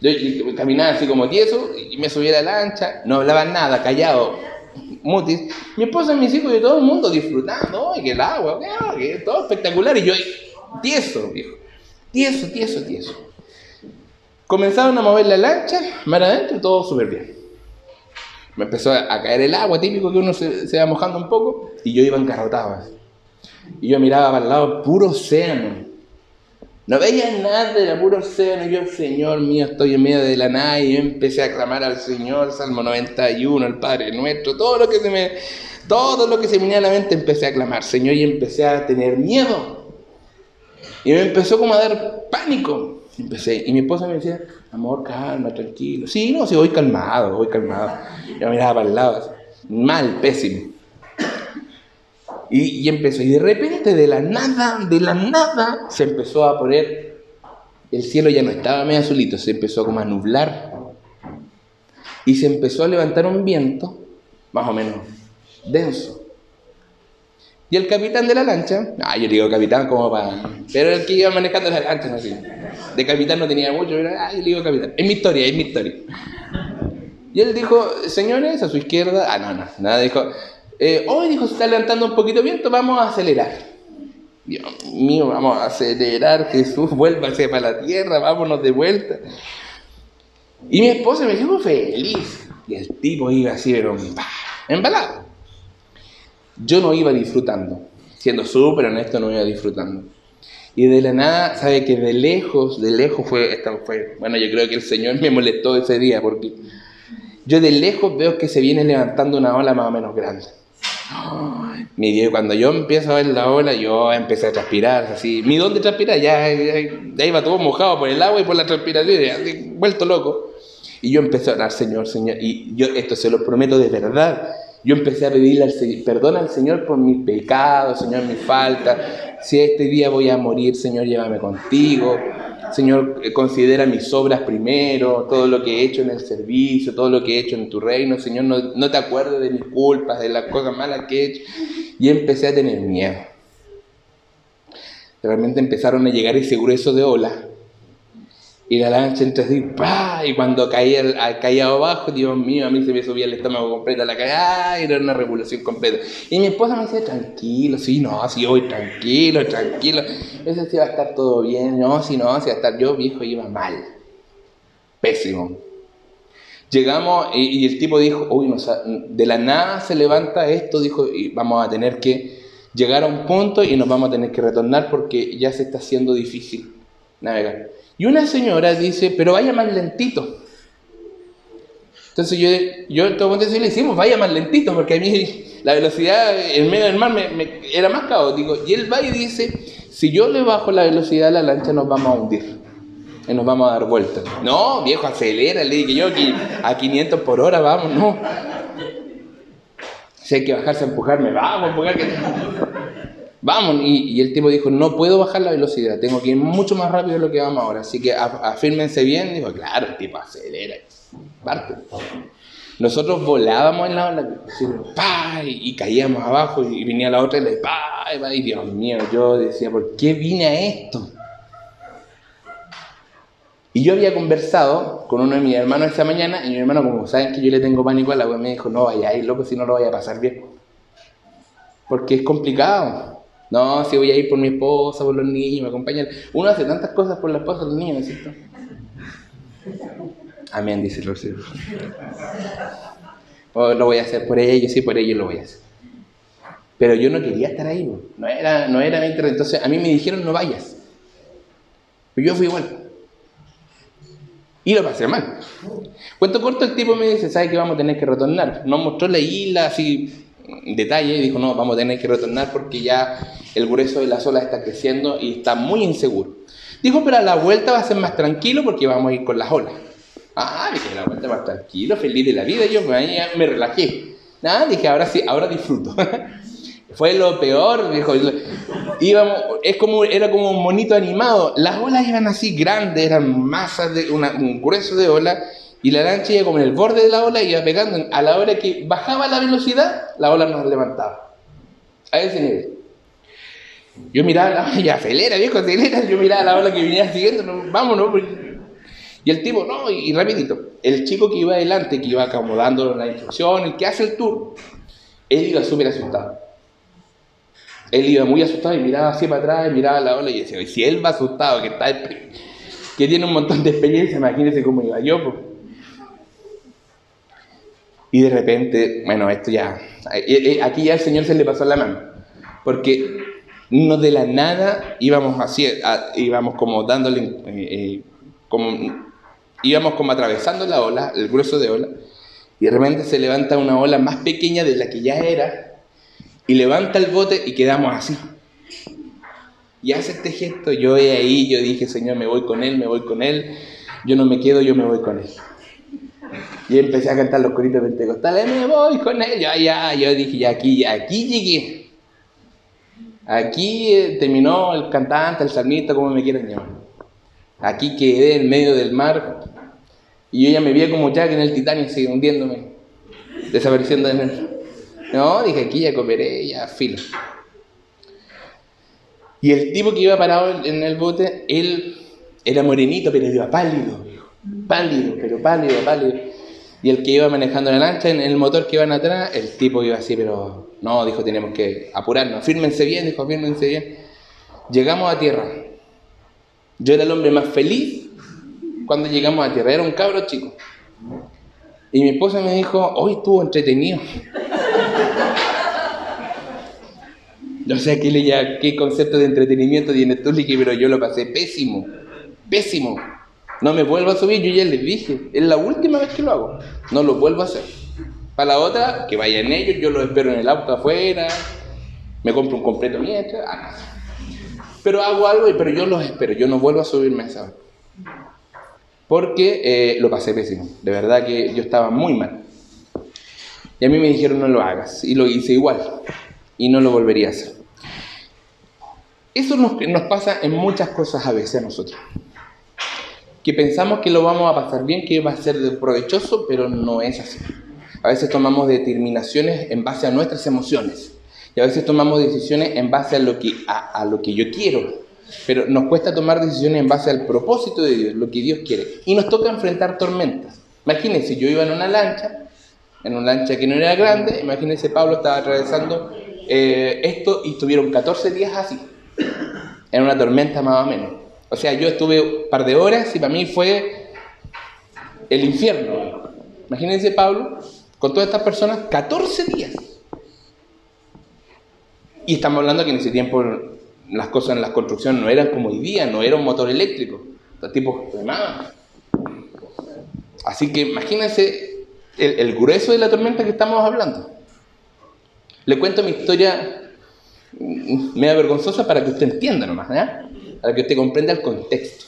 Yo caminaba así como tieso y me subí a la lancha, no hablaban nada, callado, mutis. Mi esposa mis hijos y todo el mundo disfrutando, ¡ay, que el agua! todo espectacular! Y yo tieso, viejo, tieso, tieso, tieso. Comenzaron a mover la lancha, mar adentro, todo súper bien. Me empezó a caer el agua, típico que uno se, se va mojando un poco, y yo iba engarrotado. así. Y yo miraba para el lado, puro océano. No veía nada, era puro océano. Y yo, Señor mío, estoy en medio de la nada. Y yo empecé a clamar al Señor, Salmo 91, al Padre nuestro, todo lo que se me, todo lo que se me venía a la mente, empecé a clamar, Señor, y empecé a tener miedo. Y me empezó como a dar pánico. Empecé, y mi esposa me decía, amor, calma, tranquilo. Sí, no, sí, voy calmado, voy calmado. Yo miraba para el lado, mal, pésimo. Y, y empezó, y de repente, de la nada, de la nada, se empezó a poner, el cielo ya no estaba medio azulito, se empezó como a nublar. Y se empezó a levantar un viento, más o menos, denso. Y el capitán de la lancha, ah, yo digo capitán como para... Pero el que iba manejando la lancha, sé. De capitán no tenía mucho, pero ah, yo digo capitán. Es mi historia, es mi historia. Y él dijo, señores, a su izquierda, ah, no, no, nada, dijo, eh, hoy dijo, se está levantando un poquito viento, vamos a acelerar. Dios mío, vamos a acelerar, Jesús, vuélvase para la tierra, vámonos de vuelta. Y mi esposa me dijo, feliz. Y el tipo iba así, pero embalado. Yo no iba disfrutando, siendo súper honesto, no iba disfrutando. Y de la nada, sabe que de lejos, de lejos fue, esta bueno, yo creo que el Señor me molestó ese día porque yo de lejos veo que se viene levantando una ola más o menos grande. Ay, Mi cuando yo empiezo a ver la ola, yo empecé a transpirar, así, mi don de transpirar, ya, ya, iba todo mojado por el agua y por la transpiración, vuelto loco. Y yo empecé a orar, Señor, Señor, y yo esto se lo prometo de verdad. Yo empecé a pedirle al Señor, perdón al Señor por mis pecados, Señor, mis faltas. Si este día voy a morir, Señor, llévame contigo. Señor, eh, considera mis obras primero, todo lo que he hecho en el servicio, todo lo que he hecho en tu reino. Señor, no, no te acuerdes de mis culpas, de las cosas malas que he hecho. Y empecé a tener miedo. Realmente empezaron a llegar ese grueso de olas. Y la lancha entró así, ¡pah! y cuando caía, caía abajo, Dios mío, a mí se me subía el estómago completo, la caía, ¡ay! era una revolución completa. Y mi esposa me decía, tranquilo, sí, no, sí, voy tranquilo, tranquilo, eso sí va a estar todo bien, no, sí, no, sí va a estar, yo viejo iba mal, pésimo. Llegamos y, el tipo dijo, uy, no, de la nada se levanta esto, dijo, y vamos a tener que llegar a un punto y nos vamos a tener que retornar porque ya se está haciendo difícil navegar. Y una señora dice, pero vaya más lentito. Entonces yo, yo todo momento le decimos, vaya más lentito, porque a mí la velocidad en medio del mar me, me- era más caótico. Y él va y dice, si yo le bajo la velocidad a la lancha nos vamos a hundir. y nos vamos a dar vuelta. No, viejo, acelera, le dije yo a 500 por hora, vamos, no. Si hay que bajarse a empujarme, vamos, empujar que... Vamos, y, el tipo dijo, no puedo bajar la velocidad, tengo que ir mucho más rápido de lo que vamos ahora, así que af- afírmense bien. Dijo, claro, el tipo acelera, parte. Nosotros volábamos en la ola, y, y caíamos abajo, y venía la otra y le ¡pa! y, Dios mío, yo decía, ¿por qué vine a esto? Y yo había conversado con uno de mis hermanos esa mañana, y mi hermano, como saben que yo le tengo pánico al agua, me dijo, no vaya a ir, loco, si no lo vaya a pasar bien. Porque es complicado. No, si voy a ir por mi esposa, por los niños, me acompañan. Uno hace tantas cosas por la esposa, los niños, ¿no es cierto? Amén, dice el Señor. Oh, lo voy a hacer por ellos, sí, por ellos lo voy a hacer. Pero yo no quería estar ahí, bro. no era, no era mi interés. Entonces a mí me dijeron no vayas. Pero yo fui igual. Y lo pasé mal. Cuento corto, el tipo me dice, ¿sabes que vamos a tener que retornar? Nos mostró la isla así detalle y dijo, no, vamos a tener que retornar porque ya el grueso de las olas está creciendo y está muy inseguro. Dijo, pero a la vuelta va a ser más tranquilo porque vamos a ir con las olas. Ah, dije, la vuelta más tranquilo, feliz de la vida, yo me, me relajé. Nada, dije, ahora sí, ahora disfruto. Fue lo peor, dijo. Íbamos, es como, era como un monito animado. Las olas iban así grandes, eran masas de una- un grueso de ola, y la lancha iba como en el borde de la ola y iba pegando. A la hora que bajaba la velocidad, la ola nos levantaba. A ese nivel. Yo miraba la ola, ya acelera, viejo, acelera. Yo miraba la ola que venía siguiendo, no, vámonos. porque- Y el tipo, no, y, y rapidito. El chico que iba adelante, que iba acomodando la instrucción, el que hace el tour, él iba súper asustado. Él iba muy asustado y miraba así para atrás, y miraba la ola y decía, "Y si él va asustado, que está que tiene un montón de experiencia, imagínese cómo iba yo. po". Y de repente, bueno, esto ya, eh, eh, aquí ya el Señor se le pasó la mano, porque no de la nada íbamos así, íbamos como dándole, eh, eh, como, íbamos como atravesando la ola, el grueso de ola, y de repente se levanta una ola más pequeña de la que ya era, y levanta el bote y quedamos así. Y hace este gesto, yo he ahí, yo dije, Señor, me voy con Él, me voy con Él, yo no me quedo, yo me voy con Él. Y empecé a cantar los coritos pentecostales, me voy con Él, ya, ya, yo dije, ya aquí, aquí llegué. Aquí eh, terminó el cantante, el salmista, como me quieran llamar. Aquí quedé en medio del mar y yo ya me vi como Jack en el Titanic, así, hundiéndome, desapareciendo en él. No, dije, aquí ya comeré, ya filo. Y el tipo que iba parado en el bote, él era morenito, pero iba pálido. Pálido, pero pálido, pálido. Y el que iba manejando la lancha, en el motor que iban atrás, el tipo iba así, pero no, dijo, tenemos que apurarnos, fírmense bien, dijo, fírmense bien. Llegamos a tierra. Yo era el hombre más feliz cuando llegamos a tierra, era un cabro chico. Y mi esposa me dijo, hoy estuvo entretenido. No sé qué, qué concepto de entretenimiento tiene tú, pero yo lo pasé pésimo. Pésimo. No me vuelvo a subir, yo ya les dije. Es la última vez que lo hago. No lo vuelvo a hacer. Para la otra, que vayan ellos, yo los espero en el auto afuera. Me compro un completo mientras. ah, no. Pero hago algo, pero yo los espero. Yo no vuelvo a subirme a esa. Porque eh, lo pasé pésimo. De verdad que yo estaba muy mal. Y a mí me dijeron no lo hagas. Y lo hice igual. Y no lo volvería a hacer. Eso nos, nos pasa en muchas cosas a veces a nosotros. Que pensamos que lo vamos a pasar bien, que va a ser provechoso, pero no es así. A veces tomamos determinaciones en base a nuestras emociones. Y a veces tomamos decisiones en base a lo que, a lo que yo quiero. Pero nos cuesta tomar decisiones en base al propósito de Dios, lo que Dios quiere. Y nos toca enfrentar tormentas. Imagínense, yo iba en una lancha, en una lancha que no era grande, imagínense, Pablo estaba atravesando eh, esto y estuvieron 14 días así, en una tormenta más o menos. O sea, yo estuve un par de horas y para mí fue el infierno. Imagínense, Pablo, con todas estas personas, 14 días. Y estamos hablando que en ese tiempo las cosas en la construcción no eran como hoy día, no era un motor eléctrico. Los tipos remaban. Así que imagínense el, grueso de la tormenta que estamos hablando. Le cuento mi historia media vergonzosa para que usted entienda nomás, ¿ya? Para que usted comprenda el contexto.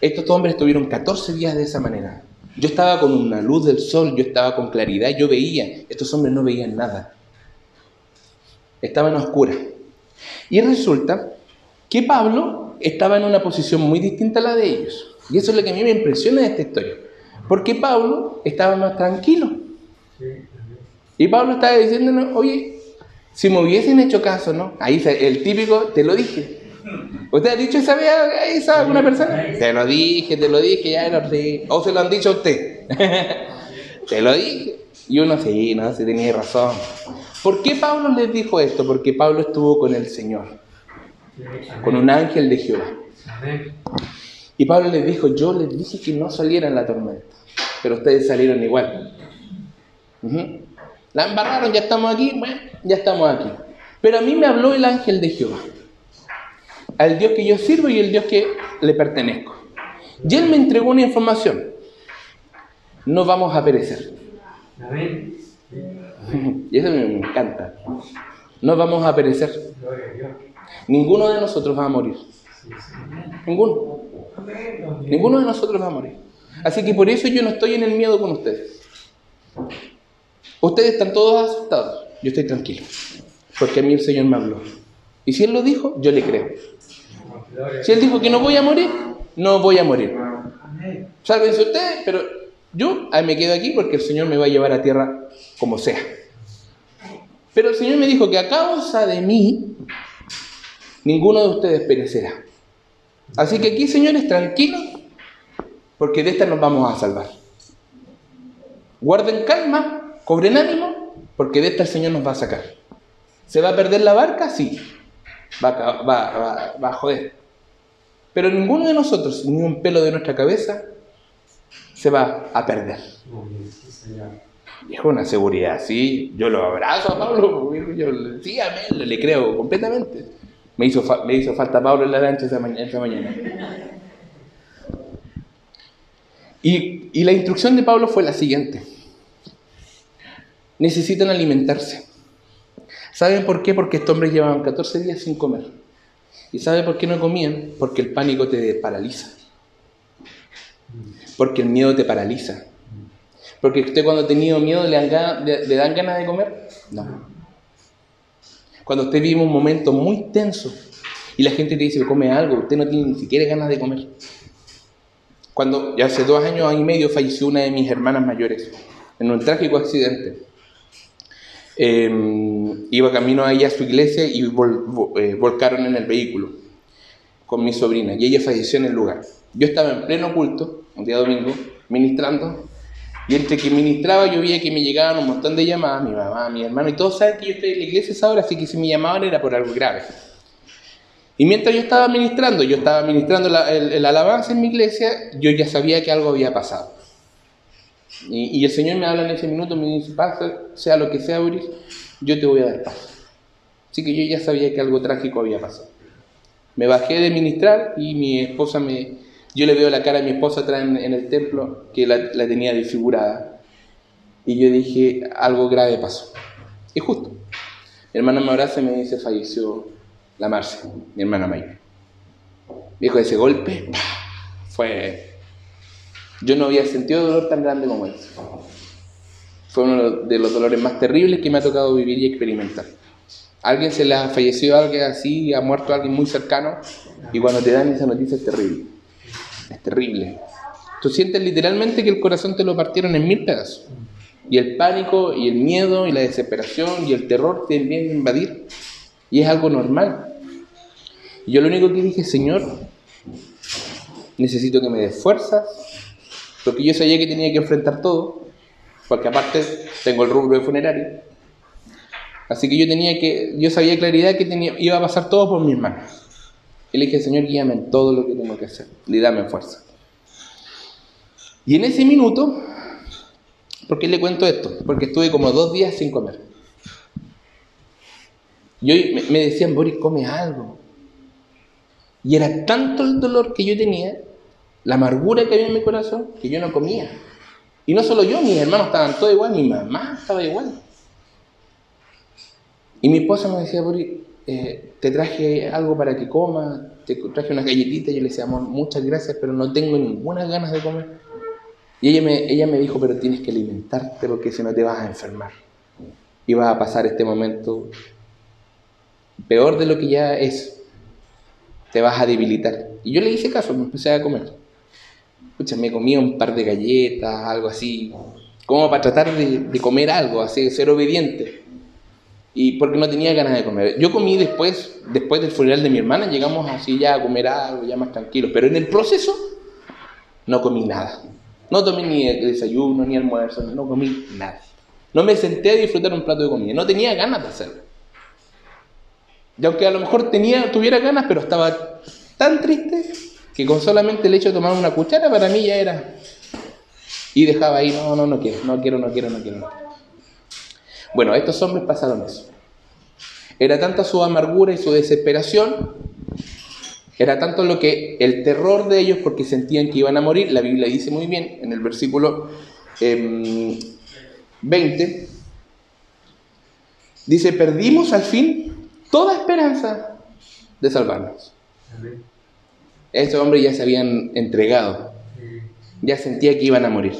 Estos hombres estuvieron 14 días de esa manera. Yo estaba con una luz del sol, yo estaba con claridad, yo veía. Estos hombres no veían nada. Estaban a oscuras. Y resulta que Pablo estaba en una posición muy distinta a la de ellos. Y eso es lo que a mí me impresiona de esta historia. Porque Pablo estaba más tranquilo. Y Pablo estaba diciéndonos, oye, si me hubiesen hecho caso, ¿no? Ahí el típico, te lo dije. ¿Usted ha dicho esa vez a alguna persona? Te lo dije, te lo dije, ya no sé. O se lo han dicho a usted. te lo dije. Y uno sí, no, sí tenía razón. ¿Por qué Pablo les dijo esto? Porque Pablo estuvo con el Señor, con un ángel de Jehová. Y Pablo les dijo, yo les dije que no salieran la tormenta, pero ustedes salieron igual. La embarraron, ya estamos aquí, bueno, ya estamos aquí. Pero a mí me habló el ángel de Jehová, al Dios que yo sirvo y el Dios que le pertenezco. Y él me entregó una información. No vamos a perecer. Y eso me encanta. No vamos a perecer. Ninguno de nosotros va a morir. Ninguno. Ninguno de nosotros va a morir. Así que por eso yo no estoy en el miedo con ustedes. Ustedes están todos asustados. Yo estoy tranquilo. Porque a mí el Señor me habló. Y si Él lo dijo, yo le creo. Si Él dijo que no voy a morir, no voy a morir. Sálvense ustedes, pero yo me quedo aquí porque el Señor me va a llevar a tierra como sea. Pero el Señor me dijo que a causa de mí, ninguno de ustedes perecerá. Así que aquí, señores, tranquilos, porque de esta nos vamos a salvar. Guarden calma, cobren ánimo, porque de esta el Señor nos va a sacar. ¿Se va a perder la barca? Sí. Va va, va a joder. Pero ninguno de nosotros, ni un pelo de nuestra cabeza, se va a perder. Es una seguridad, sí. Yo lo abrazo a Pablo, yo, sí, amén, le creo completamente. Me hizo, falta Pablo en la lancha esa, mañana. Y, y la instrucción de Pablo fue la siguiente. Necesitan alimentarse. ¿Saben por qué? Porque estos hombres llevaban 14 días sin comer. ¿Y sabe por qué no comían? Porque el pánico te paraliza. Porque el miedo te paraliza. Porque usted cuando ha tenido miedo le dan, le dan ganas de comer. No. Cuando usted vive un momento muy tenso y la gente te dice come algo, usted no tiene ni siquiera ganas de comer. Cuando ya hace dos años y medio falleció una de mis hermanas mayores en un trágico accidente. Em, iba camino ahí a su iglesia y eh, volcaron en el vehículo con mi sobrina y ella falleció en el lugar. Yo estaba en pleno culto, un día domingo, ministrando y entre que ministraba yo veía que me llegaban un montón de llamadas, mi mamá, mi hermano, y todos saben que yo estoy en la iglesia esa hora, así que si me llamaban era por algo grave. Y mientras yo estaba ministrando, yo estaba ministrando el, alabanza en mi iglesia, yo ya sabía que algo había pasado. Y, el Señor me habla en ese minuto, me dice, pasa, sea lo que sea, Boris, yo te voy a dar paz. Así que yo ya sabía que algo trágico había pasado. Me bajé de ministrar y mi esposa me, yo le veo la cara a mi esposa atrás en, el templo, que la, tenía desfigurada. Y yo dije, algo grave pasó. Y justo. Mi hermana me abraza y me dice, falleció la Marcia, mi hermana mayor. Dijo, ese golpe fue... Yo no había sentido dolor tan grande como ese. Fue uno de los dolores más terribles que me ha tocado vivir y experimentar. alguien se le ha fallecido alguien así, ha muerto alguien muy cercano, y cuando te dan esa noticia es terrible. Es terrible. Tú sientes literalmente que el corazón te lo partieron en mil pedazos. Y el pánico, y el miedo, y la desesperación, y el terror te vienen a invadir. Y es algo normal. Yo lo único que dije, Señor, necesito que me des fuerzas, porque yo sabía que tenía que enfrentar todo, porque aparte tengo el rubro de funerario. Así que yo tenía que, yo sabía claridad que tenía, iba a pasar todo por mis manos. Y le dije, Señor, guíame en todo lo que tengo que hacer. Le dame fuerza. Y en ese minuto, ¿por qué le cuento esto? Porque estuve como dos días sin comer. Y hoy me decían, Boris, come algo. Y era tanto el dolor que yo tenía, la amargura que había en mi corazón, que yo no comía. Y no solo yo, mis hermanos estaban todos igual, mi mamá estaba igual. Y mi esposa me decía, eh, te traje algo para que comas, te traje unas galletitas, yo le decía, amor, muchas gracias, pero no tengo ninguna ganas de comer. Y ella me, ella me dijo, pero tienes que alimentarte porque si no te vas a enfermar. Y vas a pasar este momento peor de lo que ya es. Te vas a debilitar. Y yo le hice caso, me empecé a comer. Escucha, me comía un par de galletas, algo así, como para tratar de, comer algo, así, ser obediente. Y porque no tenía ganas de comer. Yo comí después, después del funeral de mi hermana, llegamos así ya a comer algo, ya más tranquilos. Pero en el proceso no comí nada. No tomé ni desayuno, ni almuerzo, no comí nada. No me senté a disfrutar un plato de comida. No tenía ganas de hacerlo. Y aunque a lo mejor tenía, tuviera ganas, pero estaba tan triste que con solamente el hecho de tomar una cuchara para mí ya era. Y dejaba ahí, no, no, no quiero, no quiero, no quiero, no quiero. No quiero. Bueno, estos hombres pasaron eso. Era tanta su amargura y su desesperación, era tanto lo que el terror de ellos porque sentían que iban a morir. La Biblia dice muy bien en el versículo eh, 20, dice, perdimos al fin toda esperanza de salvarnos. Estos hombres ya se habían entregado, ya sentía que iban a morir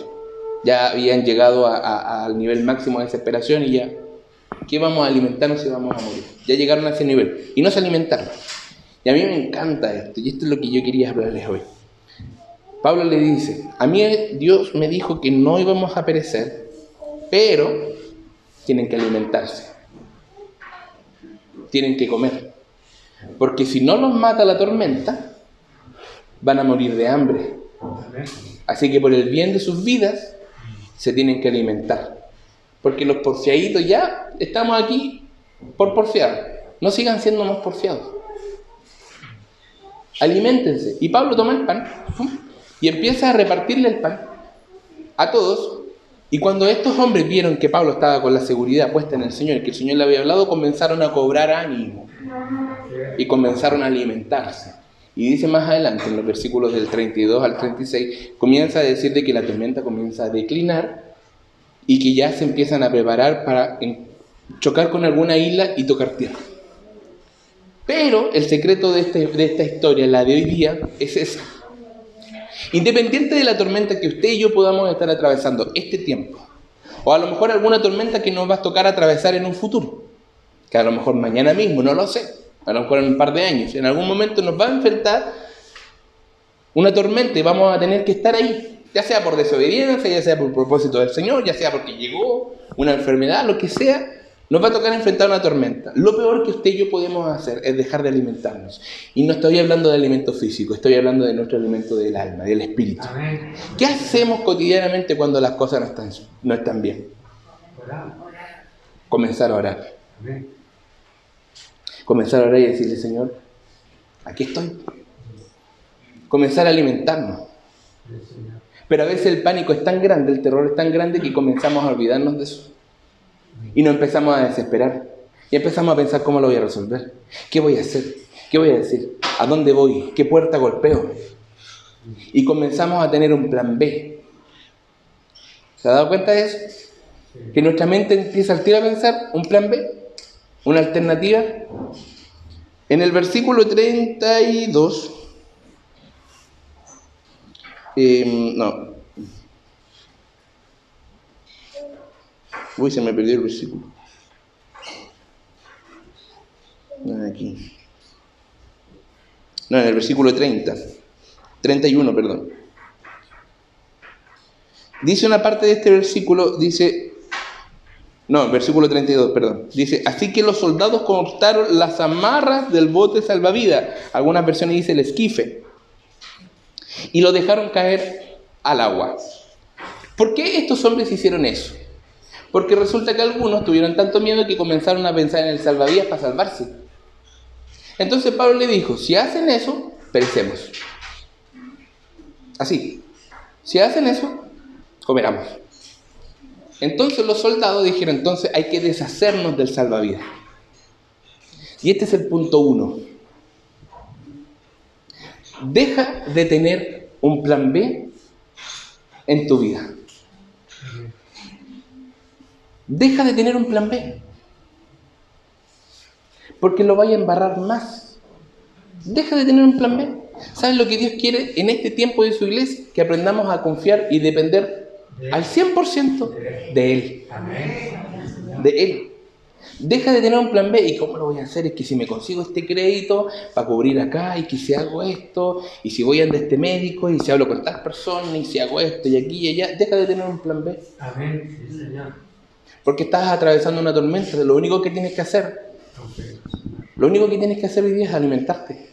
ya habían llegado al nivel máximo de desesperación y ya, ¿qué vamos a alimentarnos si vamos a morir? Ya llegaron a ese nivel y no se alimentaron. Y a mí me encanta esto, y esto es lo que yo quería hablarles hoy. Pablo le dice, a mí Dios me dijo que no íbamos a perecer, pero tienen que alimentarse, tienen que comer, porque si no los mata la tormenta, van a morir de hambre. Así que por el bien de sus vidas, se tienen que alimentar. Porque los porfiaditos ya estamos aquí por porfiar. No sigan siendo más porfiados. Aliméntense. Y Pablo toma el pan y empieza a repartirle el pan a todos. Y cuando estos hombres vieron que Pablo estaba con la seguridad puesta en el Señor que el Señor le había hablado, comenzaron a cobrar ánimo y comenzaron a alimentarse. Y dice más adelante, en los versículos del 32 al 36, comienza a decir de que la tormenta comienza a declinar y que ya se empiezan a preparar para chocar con alguna isla y tocar tierra. Pero el secreto de, este, de esta historia, la de hoy día, es esa. Independiente de la tormenta que usted y yo podamos estar atravesando este tiempo, o a lo mejor alguna tormenta que nos va a tocar atravesar en un futuro, que a lo mejor mañana mismo, no lo sé, a lo mejor en un par de años, en algún momento nos va a enfrentar una tormenta y vamos a tener que estar ahí, ya sea por desobediencia, ya sea por propósito del Señor, ya sea porque llegó una enfermedad, lo que sea, nos va a tocar enfrentar una tormenta. Lo peor que usted y yo podemos hacer es dejar de alimentarnos. Y no estoy hablando de alimento físico, estoy hablando de nuestro alimento del alma, del espíritu. ¿Qué hacemos cotidianamente cuando las cosas no están, no están bien? Comenzar a orar. Comenzar a orar y decirle, Señor, aquí estoy. Comenzar a alimentarnos. Pero a veces el pánico es tan grande, el terror es tan grande que comenzamos a olvidarnos de eso. Y nos empezamos a desesperar. Y empezamos a pensar cómo lo voy a resolver. ¿Qué voy a hacer? ¿Qué voy a decir? ¿A dónde voy? ¿Qué puerta golpeo? Y comenzamos a tener un plan B. ¿Se ha dado cuenta de eso? Que nuestra mente empieza al tiro a pensar un plan B, una alternativa. En el versículo 32 eh, no. Uy, se me perdió el versículo. Aquí. No, en el versículo 30. 31, perdón. Dice una parte de este versículo, dice, no, versículo 32, perdón. Dice, así que los soldados cortaron las amarras del bote salvavidas. Algunas versiones dice el esquife y lo dejaron caer al agua. ¿Por qué estos hombres hicieron eso? Porque resulta que algunos tuvieron tanto miedo que comenzaron a pensar en el salvavidas para salvarse. Entonces Pablo le dijo, si hacen eso, perecemos. Así, si hacen eso, comeramos. Entonces los soldados dijeron, entonces hay que deshacernos del salvavidas. Y este es el punto uno. Deja de tener un plan B en tu vida. Deja de tener un plan B. Porque lo vaya a embarrar más. Deja de tener un plan B. ¿Sabes lo que Dios quiere en este tiempo de su iglesia? Que aprendamos a confiar y depender al 100% de Él. De Él. Deja de tener un plan B. ¿Y cómo lo voy a hacer? Es que si me consigo este crédito para cubrir acá, y que si hago esto, y si voy a este médico, y si hablo con tal persona, y si hago esto, y aquí y allá, deja de tener un plan B. Amén. Sí, Señor. Porque estás atravesando una tormenta. Lo único que tienes que hacer, lo único que tienes que hacer hoy día es alimentarte.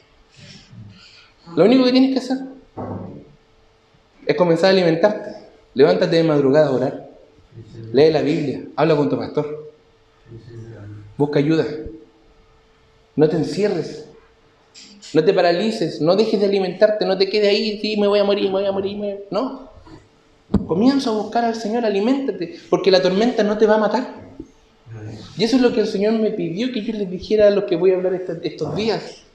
Lo único que tienes que hacer es comenzar a alimentarte. Levántate de madrugada a orar. Lee la Biblia. Habla con tu pastor. Busca ayuda. No te encierres. No te paralices. No dejes de alimentarte. No te quedes ahí. Sí, me voy a morir, me voy a morir. No. Comienza a buscar al Señor. Aliméntate. Porque la tormenta no te va a matar. Y eso es lo que el Señor me pidió que yo les dijera a los que voy a hablar estos días.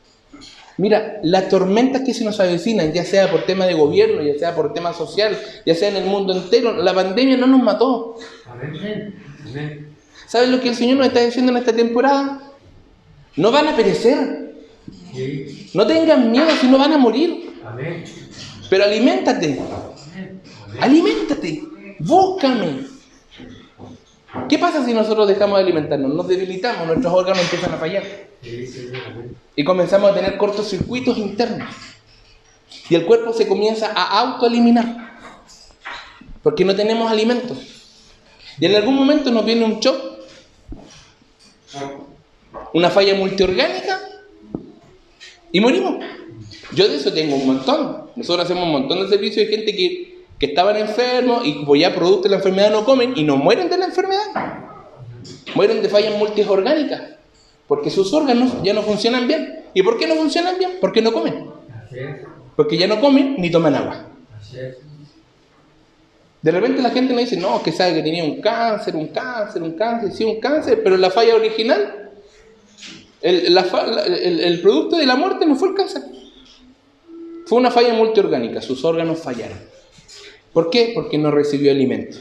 Mira, las tormentas que se nos avecinan, ya sea por tema de gobierno, ya sea por tema social, ya sea en el mundo entero, la pandemia no nos mató. Amén. Amén. ¿Sabes lo que el Señor nos está diciendo en esta temporada? No van a perecer. Sí. No tengan miedo si no van a morir. Amén. Pero aliméntate. Aliméntate. Búscame. ¿Qué pasa si nosotros dejamos de alimentarnos? Nos debilitamos, nuestros órganos empiezan a fallar. Y comenzamos a tener cortocircuitos internos. Y el cuerpo se comienza a autoeliminar. Porque no tenemos alimentos. Y en algún momento nos viene un shock. Una falla multiorgánica. Y morimos. Yo de eso tengo un montón. Nosotros hacemos un montón de servicios de gente que, que estaban enfermos y ya producto de la enfermedad no comen y no mueren de la enfermedad. Mueren de fallas multiorgánicas. Porque sus órganos ya no funcionan bien. ¿Y por qué no funcionan bien? Porque no comen. Porque ya no comen ni toman agua. De repente la gente me dice, no, que sabe que tenía un cáncer, un cáncer, un cáncer, sí, un cáncer, pero la falla original, el, la fa- la- el- el producto de la muerte no fue el cáncer. Fue una falla multiorgánica, sus órganos fallaron. ¿Por qué? Porque no recibió alimento.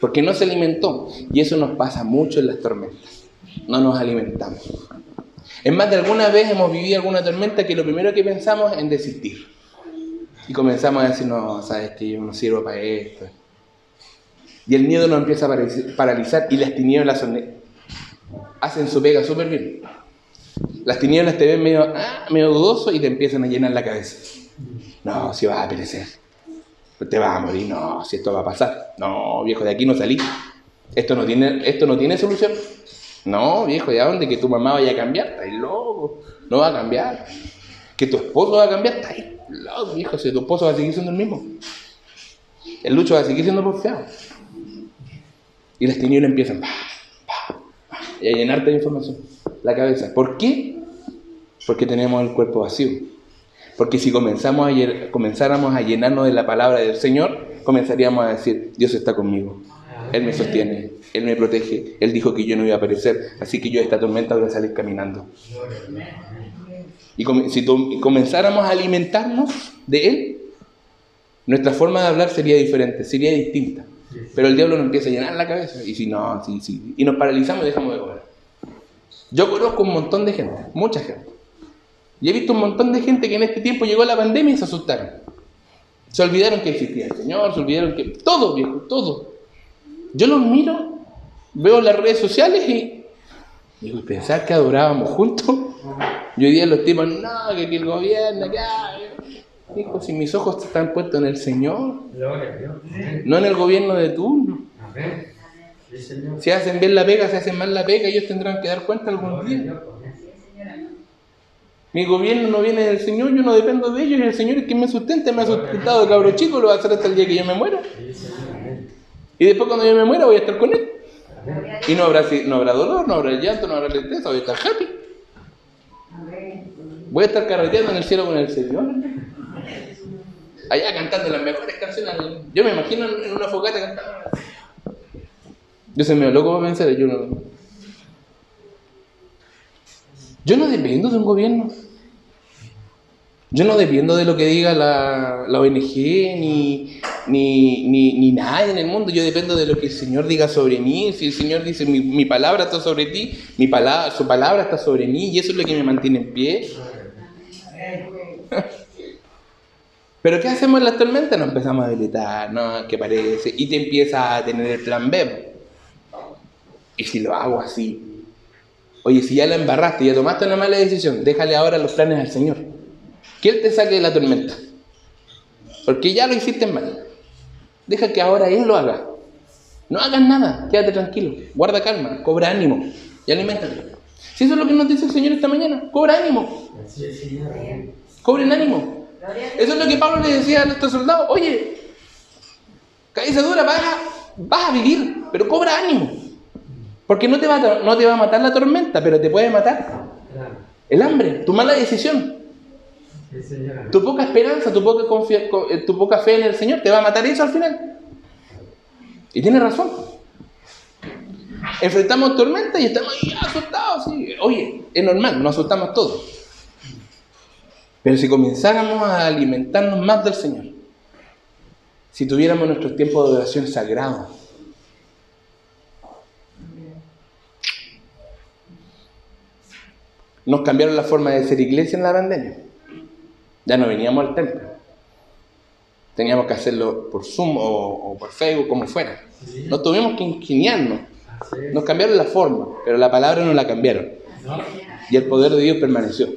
Porque no se alimentó. Y eso nos pasa mucho en las tormentas. No nos alimentamos. Es más, de alguna vez hemos vivido alguna tormenta que lo primero que pensamos es desistir. Y comenzamos a decir, no, sabes que yo no sirvo para esto. Y el miedo nos empieza a paraliz- paralizar y las tinieblas hacen su pega súper bien. Las tinieblas te ven medio, ah, medio dudoso y te empiezan a llenar la cabeza. No, si vas a perecer. Te vas a morir. No, si esto va a pasar. No, viejo, de aquí no salí. Esto no tiene, esto no tiene solución. No, viejo, ¿de dónde? Que tu mamá vaya a cambiar. Está ahí loco. No va a cambiar. Que tu esposo va a cambiar. Está ahí loco, viejo. Si tu esposo va a seguir siendo el mismo. El lucho va a seguir siendo porfiado. Y las tinieblas empiezan y a llenarte de información la cabeza. ¿Por qué? Porque tenemos el cuerpo vacío. Porque si comenzamos a, comenzáramos a llenarnos de la palabra del Señor, comenzaríamos a decir, Dios está conmigo. Él me sostiene, Él me protege, Él dijo que yo no iba a perecer, así que yo de esta tormenta voy a salir caminando. Y si comenzáramos a alimentarnos de Él, nuestra forma de hablar sería diferente, sería distinta. Pero el diablo nos empieza a llenar la cabeza. Y si no, sí, sí. Y nos paralizamos y dejamos de comer. Yo conozco un montón de gente, mucha gente. Y he visto un montón de gente que en este tiempo llegó la pandemia y se asustaron. Se olvidaron que existía el Señor, se olvidaron que... Todo, viejo, todo. Yo los miro, veo las redes sociales y... Digo, ¿y pensar que adorábamos juntos? Y hoy día los tipos, no, que, el gobierno, que... ay". Dijo, si mis ojos están puestos en el Señor, no en el gobierno de turno. Si hacen bien la pega, si hacen mal la pega, ellos tendrán que dar cuenta algún día. Mi gobierno no viene del Señor, yo no dependo de ellos, y el Señor es quien me sustenta, me ha sustentado cabro chico, lo va a hacer hasta el día que yo me muera. Y después cuando yo me muera voy a estar con Él. Y no habrá, no habrá dolor, no habrá llanto, no habrá tristeza, voy a estar happy. Voy a estar carreteando en el cielo con el Señor. Allá cantando las mejores canciones. Yo me imagino en una fogata cantando. Yo se me loco para pensar, yo no. Yo no dependo de un gobierno. Yo no dependo de lo que diga la, la ONG, ni, ni, ni, ni nadie en el mundo. Yo dependo de lo que el Señor diga sobre mí. Si el Señor dice, mi, mi palabra está sobre ti, mi palabra, su palabra está sobre mí, y eso es lo que me mantiene en pie. Pero ¿qué hacemos en las tormentas? Nos empezamos a debilitar, ¿no? ¿Qué parece? Y te empiezas a tener el plan B. ¿Y si lo hago así? Oye, si ya la embarraste, ya tomaste una mala decisión, déjale ahora los planes al Señor. Que Él te saque de la tormenta. Porque ya lo hiciste mal. Deja que ahora Él lo haga. No hagas nada, quédate tranquilo, guarda calma, cobra ánimo y aliméntate. Si eso es lo que nos dice el Señor esta mañana, cobra ánimo, cobren ánimo. Eso es lo que Pablo le decía a nuestros soldados. Oye, cabeza dura, vas a, vas a vivir, pero cobra ánimo. Porque no te, va a, no te va a matar la tormenta, pero te puede matar el hambre, tu mala decisión. Tu poca esperanza, eh, tu poca fe en el Señor. Te va a matar eso al final. Y tiene razón. Enfrentamos tormenta y estamos asustados. sí. Oye, es normal, nos asustamos todos. Pero si comenzáramos a alimentarnos más del Señor, si tuviéramos nuestros tiempos de oración sagrados, nos cambiaron la forma de ser iglesia en la pandemia. Ya no veníamos al templo. Teníamos que hacerlo por Zoom o, o por Facebook, como fuera. No tuvimos que ingeniarnos. Nos cambiaron la forma, pero la palabra no la cambiaron. ¿No? Y el poder de Dios permaneció.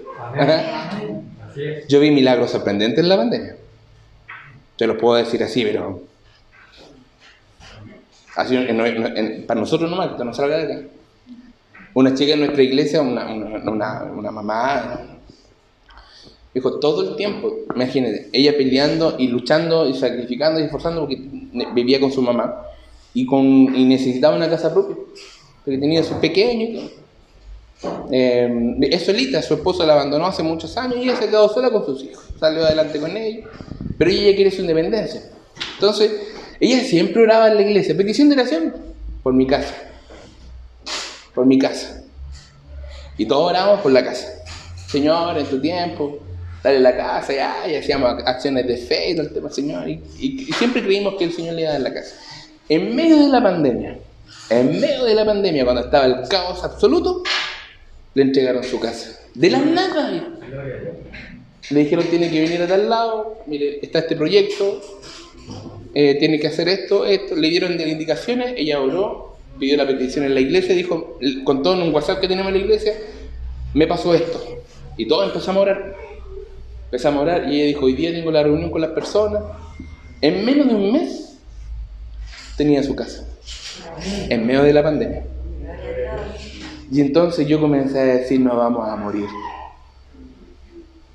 Yo vi milagros sorprendentes en la pandemia. Te los puedo decir así, pero. Así, en- en- para nosotros nomás, que no salga de acá. Una chica en nuestra iglesia, una, una, una- una mamá, dijo todo el tiempo, imagínate, ella peleando y luchando y sacrificando y esforzando porque vivía con su mamá y, con, y necesitaba una casa propia, porque tenía su pequeño. Eh, es solita, su esposo la abandonó hace muchos años y ella se quedó sola con sus hijos. Salió adelante con ellos, pero ella quiere su independencia. Entonces, ella siempre oraba en la iglesia, petición de oración por mi casa, por mi casa. Y todos oramos por la casa. Señor, en tu tiempo, dale la casa, ya, y hacíamos ac- acciones de fe y todo el tema, Señor. Y, y- y siempre creímos que el Señor le iba a dar la casa. En medio de la pandemia, en medio de la pandemia, cuando estaba el caos absoluto, le entregaron su casa. De la nada. Le dijeron, tiene que venir a tal lado, mire, está este proyecto, eh, tiene que hacer esto, esto. Le dieron de indicaciones, ella oró, pidió la petición en la iglesia, dijo, contó en un WhatsApp que tenemos en la iglesia, me pasó esto. Y todos empezamos a orar. Empezamos a orar y ella dijo, hoy día tengo la reunión con las personas. En menos de un mes tenía su casa. En medio de la pandemia. Y entonces yo comencé a decir, no vamos a morir.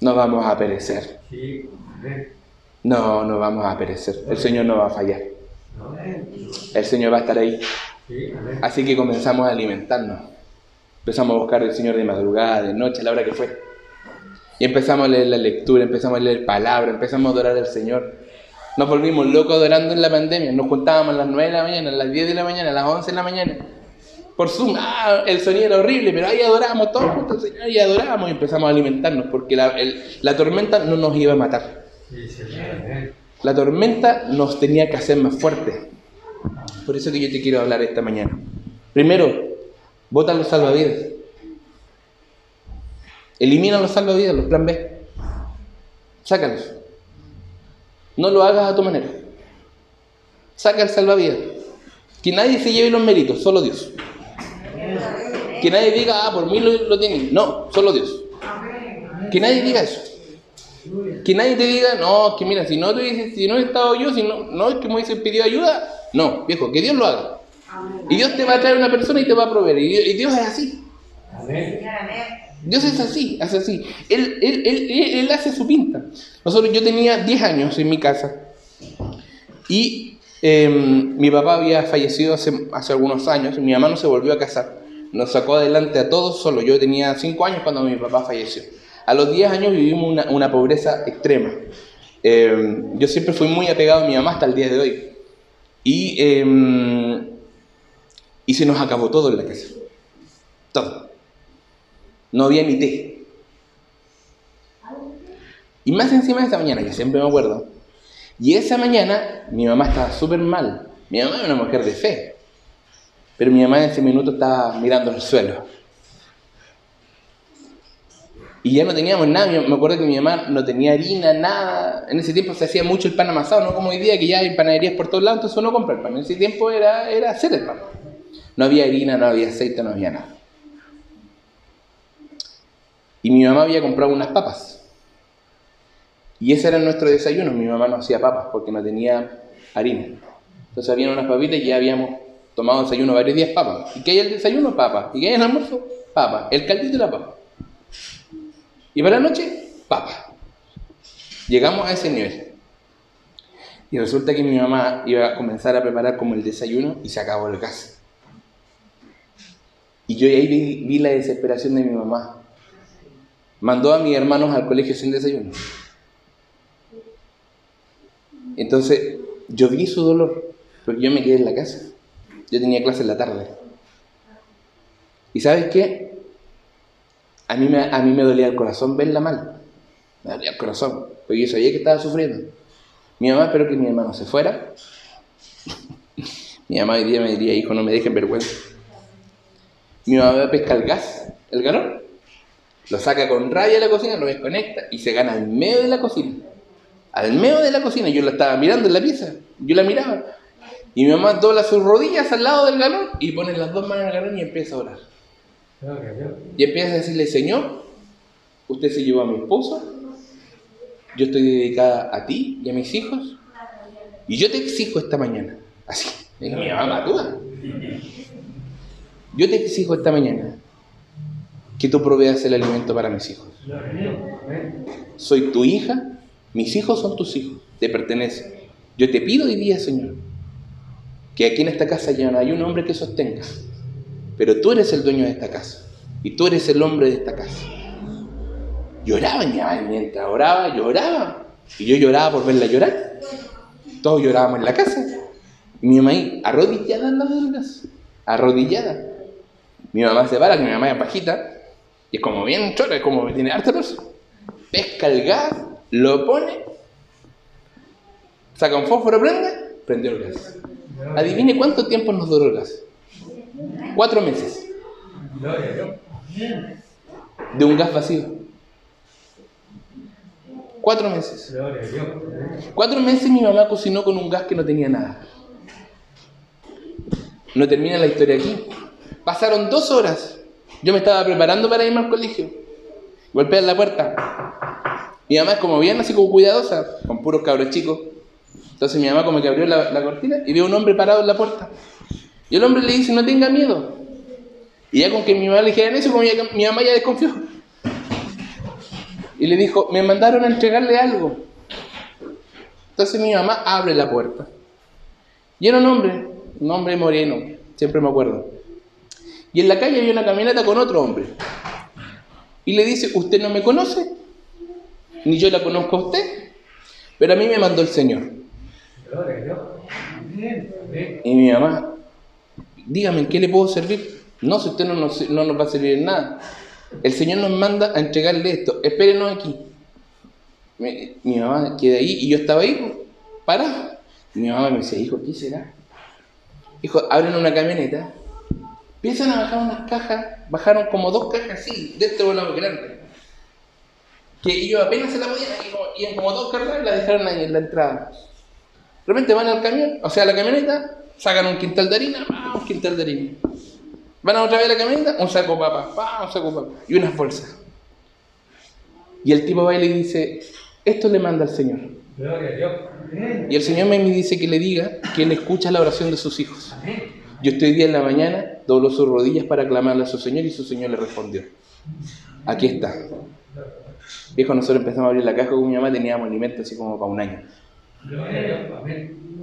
No vamos a perecer. No, no vamos a perecer. El Señor no va a fallar. El Señor va a estar ahí. Así que comenzamos a alimentarnos. Empezamos a buscar al Señor de madrugada, de noche, a la hora que fue. Y empezamos a leer la lectura, empezamos a leer palabra, empezamos a adorar al Señor. Nos volvimos locos adorando en la pandemia. Nos juntábamos a las 9 de la mañana, a las 10 de la mañana, a las 11 de la mañana. Por Zoom, ah, el sonido era horrible, pero ahí adorábamos todos juntos al Señor y adorábamos y empezamos a alimentarnos porque la, el- la tormenta no nos iba a matar. La tormenta nos tenía que hacer más fuertes. Por eso que yo te quiero hablar esta mañana. Primero, bota los salvavidas. Elimina los salvavidas, los plan B. Sácalos. No lo hagas a tu manera. Saca el salvavidas. Que nadie se lleve los méritos, solo Dios. Que nadie diga, ah, por mí lo, lo tienen. No, solo Dios. Que nadie diga eso. Que nadie te diga, no, que mira, si no te dices, si no he estado yo, si no, no es que Moisés pidió ayuda. No, viejo, que Dios lo haga. Y Dios te va a traer una persona y te va a proveer. Y Dios es así. Amén. Dios es así, es así. Él, él, él- él hace su pinta. Nosotros, yo tenía 10 años en mi casa y eh, mi papá había fallecido hace, hace algunos años y mi mamá no se volvió a casar. Nos sacó adelante a todos solo. Yo tenía 5 años cuando mi papá falleció. A los 10 años vivimos una, una pobreza extrema. Eh, yo siempre fui muy apegado a mi mamá hasta el día de hoy. Y, eh, y se nos acabó todo en la casa. Todo. No había ni té. Y más encima de esta mañana, que siempre me acuerdo, Y esa mañana mi mamá estaba súper mal. Mi mamá era una mujer de fe. Pero mi mamá en ese minuto estaba mirando al suelo. Y ya no teníamos nada. Me acuerdo que mi mamá no tenía harina, nada. En ese tiempo se hacía mucho el pan amasado, no como hoy día que ya hay panaderías por todos lados, entonces uno compra el pan. En ese tiempo era, era hacer el pan. No había harina, no había aceite, no había nada. Y mi mamá había comprado unas papas. Y ese era nuestro desayuno. Mi mamá no hacía papas porque no tenía harina. Entonces habían unas papitas y ya habíamos tomado desayuno varios días papas. ¿Y qué hay el desayuno? Papas. ¿Y qué hay el almuerzo? Papas. El caldito de la papa. Y para la noche, papa. Llegamos a ese nivel. Y resulta que mi mamá iba a comenzar a preparar como el desayuno y se acabó el gas. Y yo ahí vi la desesperación de mi mamá. Mandó a mis hermanos al colegio sin desayuno. Entonces, yo vi su dolor, porque yo me quedé en la casa. Yo tenía clase en la tarde. ¿Y sabes qué? A mí, me, a mí me dolía el corazón verla mal. Me dolía el corazón, porque yo sabía que estaba sufriendo. Mi mamá esperó que mi hermano se fuera. mi mamá hoy día me diría, hijo, no me dejen vergüenza. Mi mamá pesca el gas, el galón, lo saca con raya de la cocina, lo desconecta y se gana al medio de la cocina. Al medio de la cocina, yo la estaba mirando en la pieza, yo la miraba. Y mi mamá dobla sus rodillas al lado del galón y pone las dos manos en el galón y empieza a orar. Y empieza a decirle, Señor, usted se llevó a mi esposo, yo estoy dedicada a ti y a mis hijos, y yo te exijo esta mañana, así, mi mamá toda. Yo te exijo esta mañana que tú proveas el alimento para mis hijos. Soy tu hija, mis hijos son tus hijos, te pertenecen. Yo te pido hoy día, Señor, que aquí en esta casa ya no hay un hombre que sostenga, pero tú eres el dueño de esta casa y tú eres el hombre de esta casa. Lloraba ya, mientras oraba, lloraba. Y yo lloraba por verla llorar. Todos llorábamos en la casa. Mi mamá ahí, arrodillada en la del gas. Arrodillada. Mi mamá se para, que mi mamá es bajita. Y es como bien chora, como tiene harta persona. Pesca el gas, lo pone, saca un fósforo, prende, prendió el gas. Adivine cuánto tiempo nos duró el gas. Cuatro meses. De un gas vacío. Cuatro meses. Cuatro meses mi mamá cocinó con un gas que no tenía nada. No termina la historia aquí. Pasaron dos horas. Yo me estaba preparando para irme al colegio. Golpean la puerta. Mi mamá es como bien así como cuidadosa, con puros cabros chicos. Entonces mi mamá como que abrió la, cortina y vio un hombre parado en la puerta. Y el hombre le dice, no tenga miedo. Y ya con que mi mamá le dijera eso, como ya, mi mamá ya desconfió. Y le dijo, me mandaron a entregarle algo. Entonces mi mamá abre la puerta. Y era un hombre, un hombre moreno, siempre me acuerdo. Y en la calle había una camioneta con otro hombre. Y le dice, usted no me conoce, ni yo la conozco a usted, pero a mí me mandó el Señor. Y mi mamá, dígame, ¿en qué le puedo servir? No, si usted no nos, no nos va a servir en nada. El Señor nos manda a entregarle esto. Espérenos aquí. Mi, mamá queda ahí y yo estaba ahí, parado. Y mi mamá me decía, hijo, ¿qué será? Hijo, abren una camioneta, empiezan a bajar unas cajas, bajaron como dos cajas así, de este volado grande. Que ellos apenas se la podían, y iban como dos cargas la dejaron ahí en la entrada. De repente van al camión, o sea, a la camioneta, sacan un quintal de harina, ¡pah! un quintal de harina. Van a otra vez a la camioneta, un saco de papas, ¡pah! un saco de papas, y unas bolsas. Y el tipo va y le dice, esto le manda al Señor. Y el Señor me dice que le diga que Él escucha la oración de sus hijos. Yo estoy día en la mañana, dobló sus rodillas para clamarle a su Señor y su Señor le respondió. Aquí está. Viejo, nosotros empezamos a abrir la caja con mi mamá, teníamos alimento así como para un año.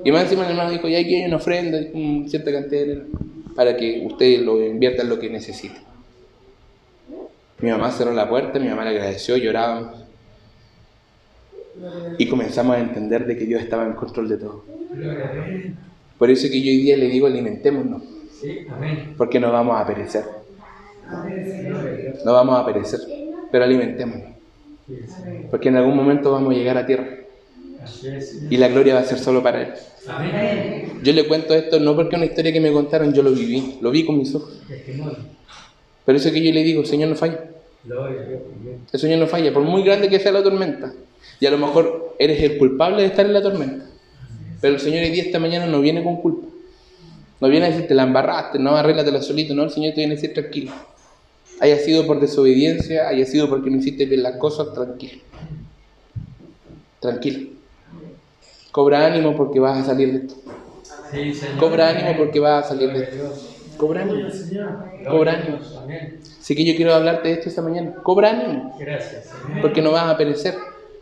Y más encima el hermano dijo, ya aquí hay una ofrenda, un cierta cantidad para que usted lo invierta en lo que necesite. Mi mamá cerró la puerta, mi mamá le agradeció, llorábamos. Y comenzamos a entender de que Dios estaba en control de todo. Por eso que yo hoy día le digo, alimentémonos. Porque no vamos a perecer. No vamos a perecer, pero alimentémonos. Porque en algún momento vamos a llegar a tierra. Y la gloria va a ser solo para Él. Yo le cuento esto no porque es una historia que me contaron, yo lo viví, lo vi con mis ojos. Pero eso que yo le digo, Señor no falla. El Señor no falla, por muy grande que sea la tormenta. Y a lo mejor eres el culpable de estar en la tormenta. Pero el Señor hoy día, esta mañana, no viene con culpa. No viene a decirte la embarraste, no arréglatela solito. No, el Señor te viene a decir tranquilo. Haya sido por desobediencia, haya sido porque no hiciste bien las cosas, tranquilo. Tranquilo. Cobra ánimo porque vas a salir de esto. Sí, Señor. Cobra ánimo porque vas a salir de esto. Cobra ánimo. Cobra ánimo. Así que yo quiero hablarte de esto esta mañana. Cobra ánimo. Gracias. Porque no vas a perecer.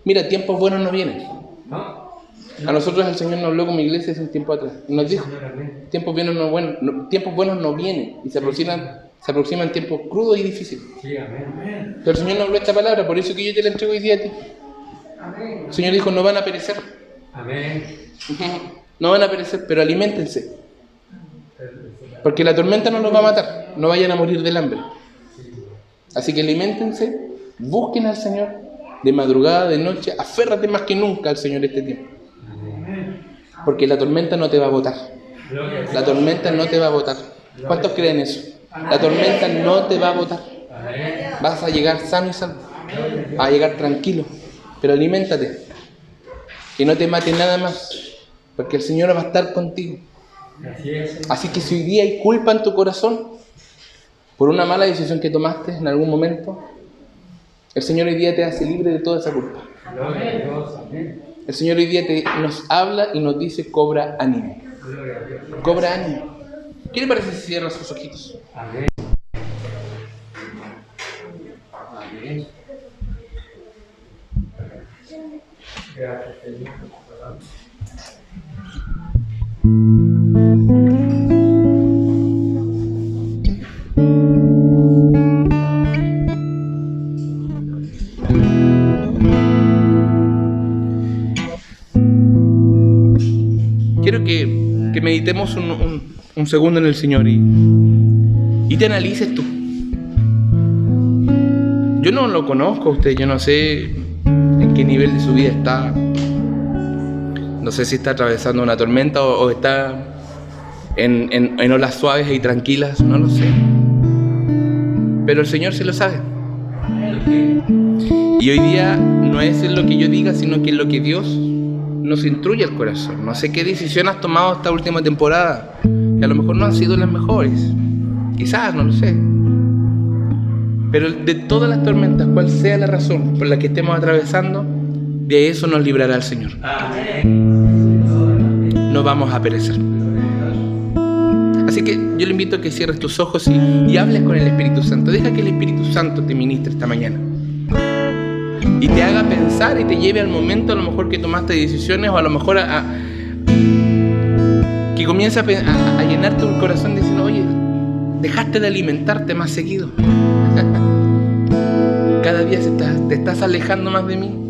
Mira, tiempos buenos no vienen. ¿No? A nosotros el Señor nos habló como iglesia hace un tiempo atrás. Nos dijo, tiempos buenos no, buenos, no- tiempos buenos no vienen. Y se aproximan, se aproximan tiempos crudos y difíciles. Pero el Señor nos habló esta palabra, por eso que yo te la entrego hoy día a ti. El Señor dijo, no van a perecer. No van a perecer, pero aliméntense. Porque la tormenta no los va a matar. No vayan a morir del hambre. Así que aliméntense, busquen al Señor de madrugada, de noche, aférrate más que nunca al Señor este tiempo. Porque la tormenta no te va a botar. La tormenta no te va a botar. ¿Cuántos creen eso? La tormenta no te va a botar. Amén. Vas a llegar sano y salvo. Vas a llegar tranquilo. Pero aliméntate. Que no te mate nada más. Porque el Señor va a estar contigo. Así que si hoy día hay culpa en tu corazón por una mala decisión que tomaste en algún momento, el Señor hoy día te hace libre de toda esa culpa. El Señor hoy nos habla y nos dice, cobra ánimo. Cobra ánimo. ¿Qué le parece si cierra sus ojitos? Amén. Amén. Gracias, Señor. Quiero que, que meditemos un, un- un segundo en el Señor y, y te analices tú. Yo no lo conozco usted, yo no sé en qué nivel de su vida está. No sé si está atravesando una tormenta o, o está en, en- en olas suaves y tranquilas, no lo sé. Pero el Señor se lo sabe. Y hoy día no es en lo que yo diga, sino que en lo que Dios nos instruye el corazón. No sé qué decisión has tomado esta última temporada, que a lo mejor no han sido las mejores. Quizás, no lo sé. Pero de todas las tormentas, cual sea la razón por la que estemos atravesando, de eso nos librará el Señor. No vamos a perecer. Así que yo le invito a que cierres tus ojos y, y hables con el Espíritu Santo. Deja que el Espíritu Santo te ministre esta mañana. Y te haga pensar y te lleve al momento a lo mejor que tomaste decisiones o a lo mejor a, que comienza a, llenarte el corazón diciendo, oye, dejaste de alimentarte más seguido. Cada día te estás alejando más de mí.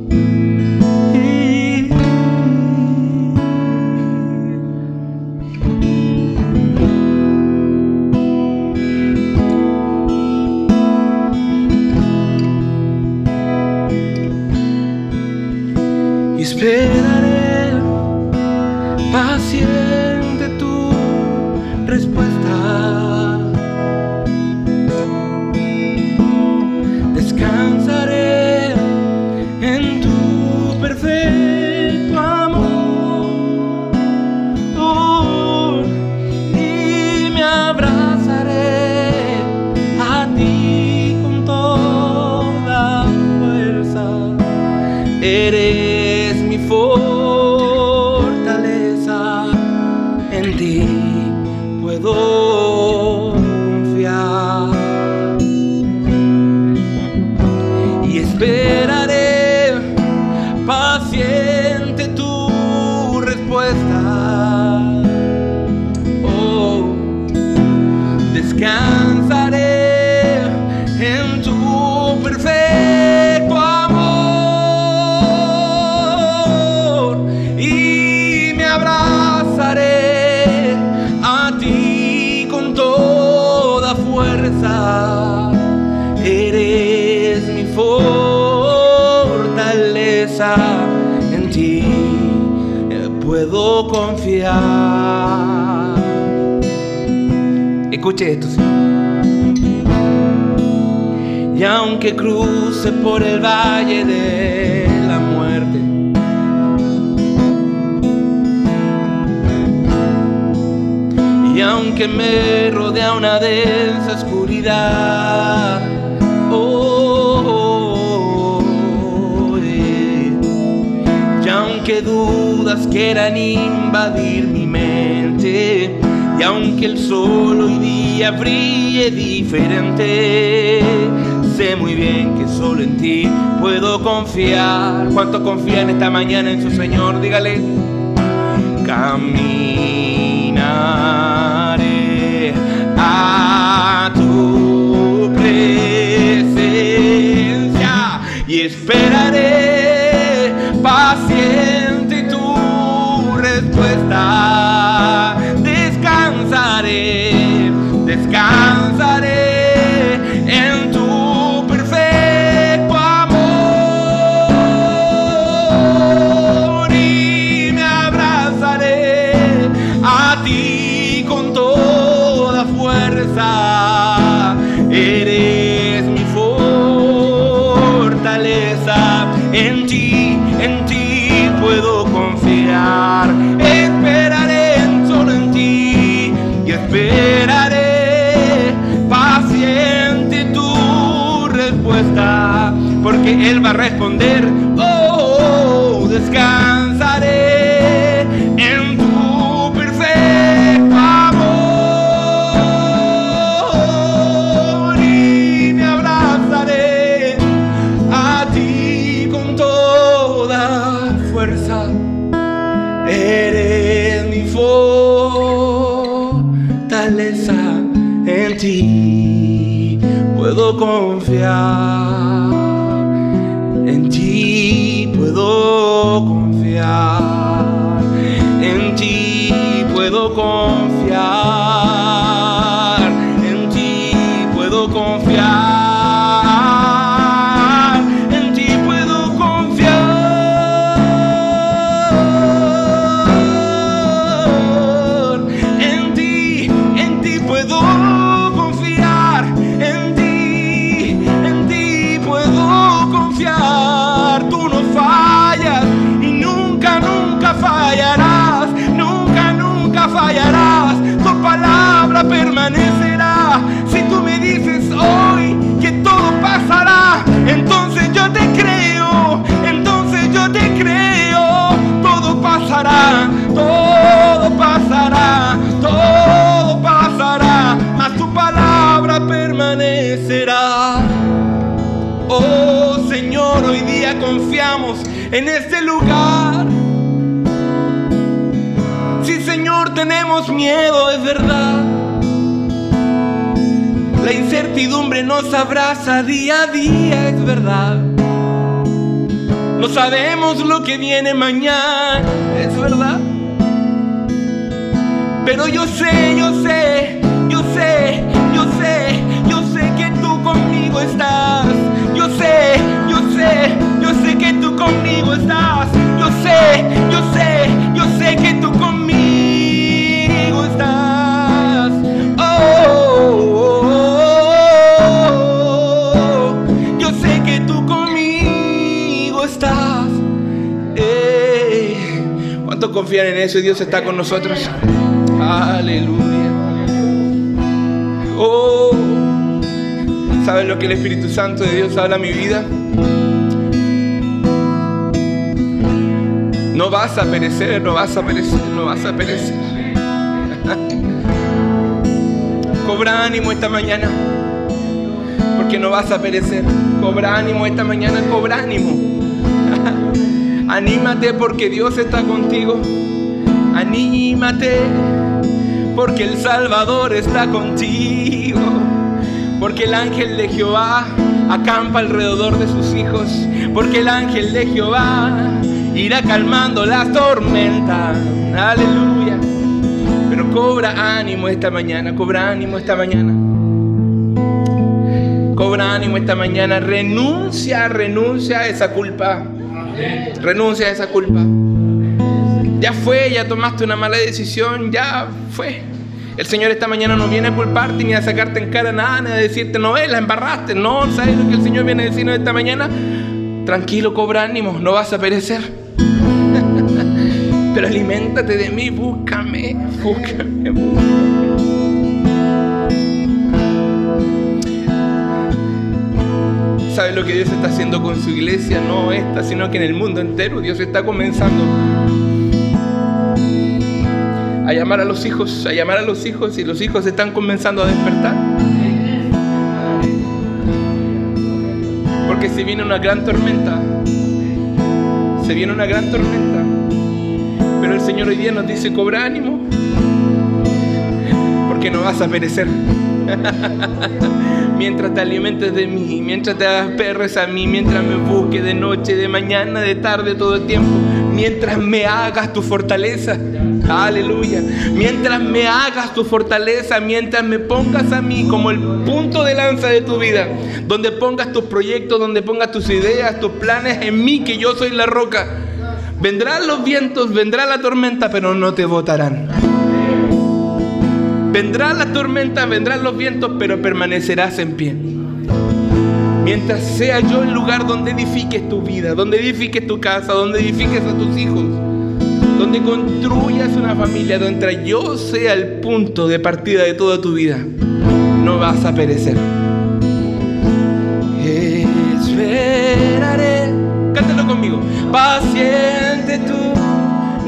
Confiar. Porque Él va a responder. Oh, descansaré en este lugar. Sí, Señor, tenemos miedo, es verdad. La incertidumbre nos abraza día a día, es verdad. No sabemos lo que viene mañana, es verdad. Pero yo sé, yo sé, yo sé, yo sé, yo sé que tú conmigo estás. Yo sé, yo sé, conmigo estás. Yo sé, yo sé, yo sé que tú conmigo estás. Oh, yo sé que tú conmigo estás. Eh, ¿Cuántos confían en eso Dios está con nosotros? Aleluya. Oh, ¿sabes lo que el Espíritu Santo de Dios habla a mi vida? No vas a perecer, no vas a perecer, no vas a perecer. Cobra ánimo esta mañana, porque no vas a perecer. Cobra ánimo esta mañana, cobra ánimo. Anímate porque Dios está contigo. Anímate porque el Salvador está contigo. Porque el ángel de Jehová acampa alrededor de sus hijos. Porque el ángel de Jehová irá calmando las tormentas. Aleluya. Pero cobra ánimo esta mañana, cobra ánimo esta mañana. Cobra ánimo esta mañana. Renuncia, renuncia a esa culpa. Renuncia a esa culpa. Ya fue, ya tomaste una mala decisión, ya fue. El Señor esta mañana no viene a culparte ni a sacarte en cara nada, ni a decirte, no, eh, la embarraste. No, ¿sabes lo que el Señor viene a decirnos esta mañana? Tranquilo, cobra ánimo, no vas a perecer. Pero aliméntate de mí, búscame, búscame, búscame. ¿Sabes lo que Dios está haciendo con su iglesia? No esta, sino que en el mundo entero Dios está comenzando a llamar a los hijos, a llamar a los hijos y los hijos están comenzando a despertar. Porque se viene una gran tormenta, se viene una gran tormenta, pero el Señor hoy día nos dice, cobra ánimo, porque no vas a perecer. mientras te alimentes de mí, mientras te perres a mí, mientras me busques de noche, de mañana, de tarde, todo el tiempo, mientras me hagas tu fortaleza. Aleluya. Mientras me hagas tu fortaleza, mientras me pongas a mí como el punto de lanza de tu vida, donde pongas tus proyectos, donde pongas tus ideas, tus planes en mí, que yo soy la roca. Vendrán los vientos, vendrá la tormenta, pero no te botarán. Vendrá la tormenta, vendrán los vientos, pero permanecerás en pie. Mientras sea yo el lugar donde edifiques tu vida, donde edifiques tu casa, donde edifiques a tus hijos, donde construyas una familia, donde yo sea el punto de partida de toda tu vida, no vas a perecer.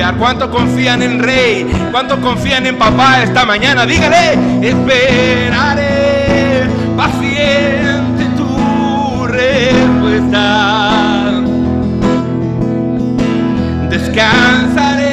confiar. ¿Cuántos confían en Rey? ¿Cuántos confían en Papá esta mañana? Dígale, esperaré paciente tu respuesta. Descansaré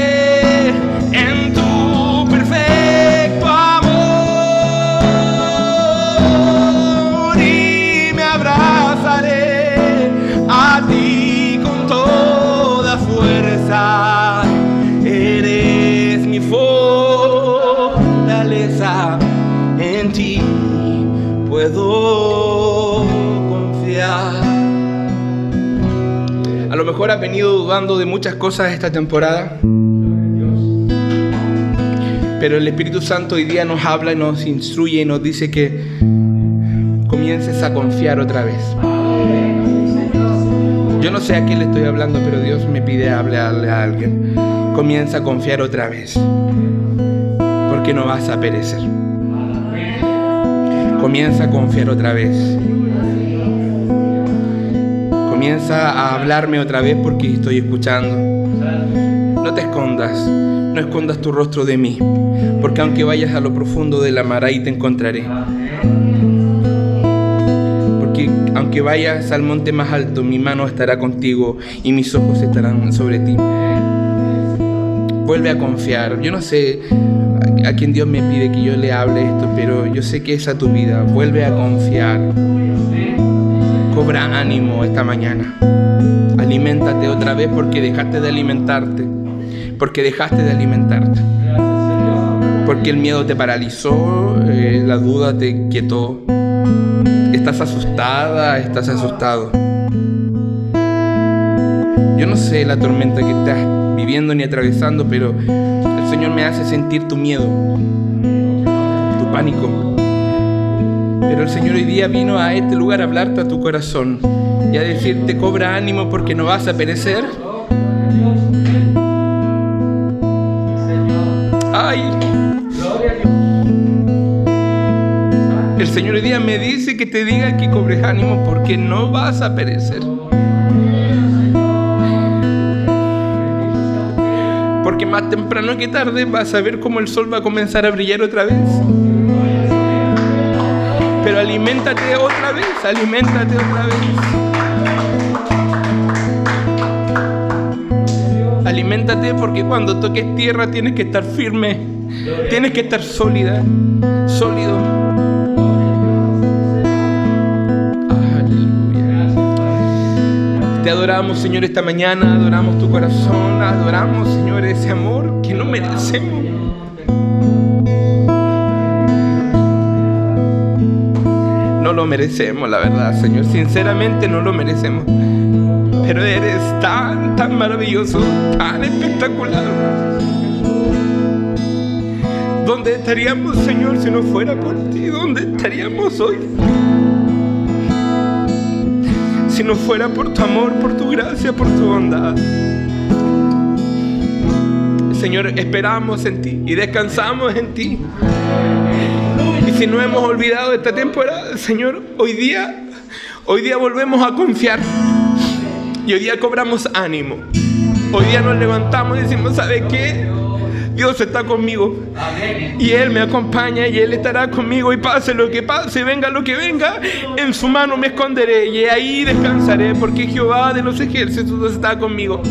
venido dudando de muchas cosas esta temporada. Pero el Espíritu Santo hoy día nos habla y nos instruye y nos dice que comiences a confiar otra vez. Yo no sé a quién le estoy hablando, pero Dios me pide hablarle a alguien. Comienza a confiar otra vez. Porque no vas a perecer. Comienza a confiar otra vez. Comienza a hablarme otra vez porque estoy escuchando. No te escondas, no escondas tu rostro de mí, porque aunque vayas a lo profundo de la mar, ahí te encontraré. Porque aunque vayas al monte más alto, mi mano estará contigo y mis ojos estarán sobre ti. Vuelve a confiar. Yo no sé a quién Dios me pide que yo le hable esto, pero yo sé que es a tu vida. Vuelve a confiar. Cobra ánimo esta mañana. Aliméntate otra vez porque dejaste de alimentarte. Porque dejaste de alimentarte. Porque el miedo te paralizó, eh, la duda te quietó. Estás asustada, estás asustado. Yo no sé la tormenta que estás viviendo ni atravesando, pero el Señor me hace sentir tu miedo, tu pánico. Pero el Señor hoy día vino a este lugar a hablarte a tu corazón y a decirte, cobra ánimo porque no vas a perecer. Ay, el Señor hoy día me dice que te diga que cobres ánimo porque no vas a perecer. Porque más temprano que tarde vas a ver cómo el sol va a comenzar a brillar otra vez. Pero aliméntate otra vez, aliméntate otra vez. Alimenta Suéltate porque cuando toques tierra tienes que estar firme. Tienes que estar sólida, sólido. Te adoramos, Señor, esta mañana. Adoramos tu corazón. Adoramos, Señor, ese amor que no merecemos. No lo merecemos, la verdad, Señor. Sinceramente no lo merecemos. Pero eres tan, tan maravilloso, tan espectacular. ¿Dónde estaríamos, Señor, si no fuera por ti? ¿Dónde estaríamos hoy? Si no fuera por tu amor, por tu gracia, por tu bondad. Señor, esperamos en ti y descansamos en ti. Y si no hemos olvidado esta temporada, Señor, hoy día, hoy día volvemos a confiar. Y hoy día cobramos ánimo. Hoy día nos levantamos y decimos, ¿sabe qué? Dios está conmigo. Y Él me acompaña y Él estará conmigo. Y pase lo que pase, venga lo que venga, en su mano me esconderé y ahí descansaré. Porque Jehová de los ejércitos está conmigo.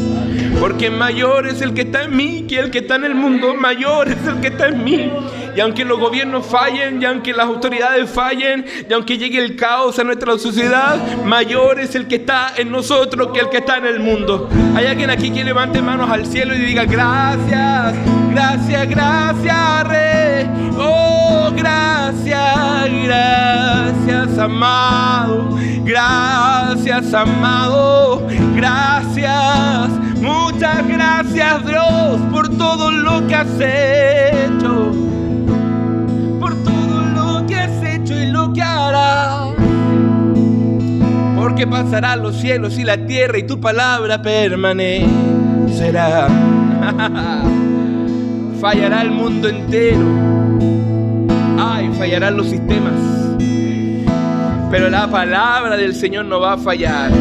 Porque mayor es el que está en mí que el que está en el mundo. Mayor es el que está en mí. Y aunque los gobiernos fallen, y aunque las autoridades fallen, y aunque llegue el caos a nuestra sociedad, mayor es el que está en nosotros que el que está en el mundo. Hay alguien aquí que levante manos al cielo y diga gracias, gracias, gracias, Rey. Oh, gracias, gracias, amado. Gracias, amado. Gracias. Muchas gracias, Dios, por todo lo que has hecho lo que harás. Porque pasarán los cielos y la tierra y tu palabra permanecerá. Fallará el mundo entero. Ay, fallarán los sistemas. Pero la palabra del Señor no va a fallar.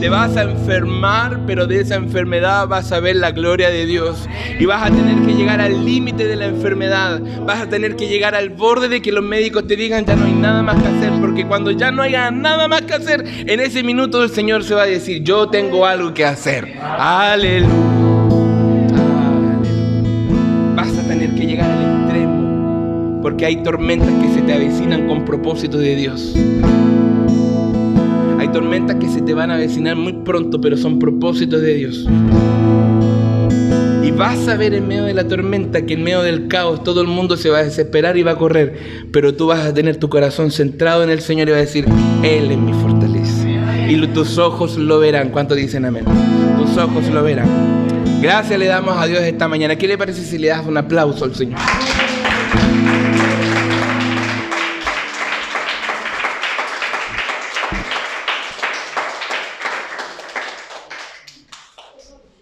Te vas a enfermar, pero de esa enfermedad vas a ver la gloria de Dios. Y vas a tener que llegar al límite de la enfermedad. Vas a tener que llegar al borde de que los médicos te digan ya no hay nada más que hacer. Porque cuando ya no haya nada más que hacer, en ese minuto el Señor se va a decir, yo tengo algo que hacer. Aleluya. Aleluya. Vas a tener que llegar al extremo. Porque hay tormentas que se te avecinan con propósito de Dios. Tormentas que se te van a avecinar muy pronto, pero son propósitos de Dios. Y vas a ver en medio de la tormenta que en medio del caos todo el mundo se va a desesperar y va a correr. Pero tú vas a tener tu corazón centrado en el Señor y va a decir, Él es mi fortaleza. Y tus ojos lo verán. ¿Cuánto dicen amén? Tus ojos lo verán. Gracias le damos a Dios esta mañana. ¿Qué le parece si le das un aplauso al Señor?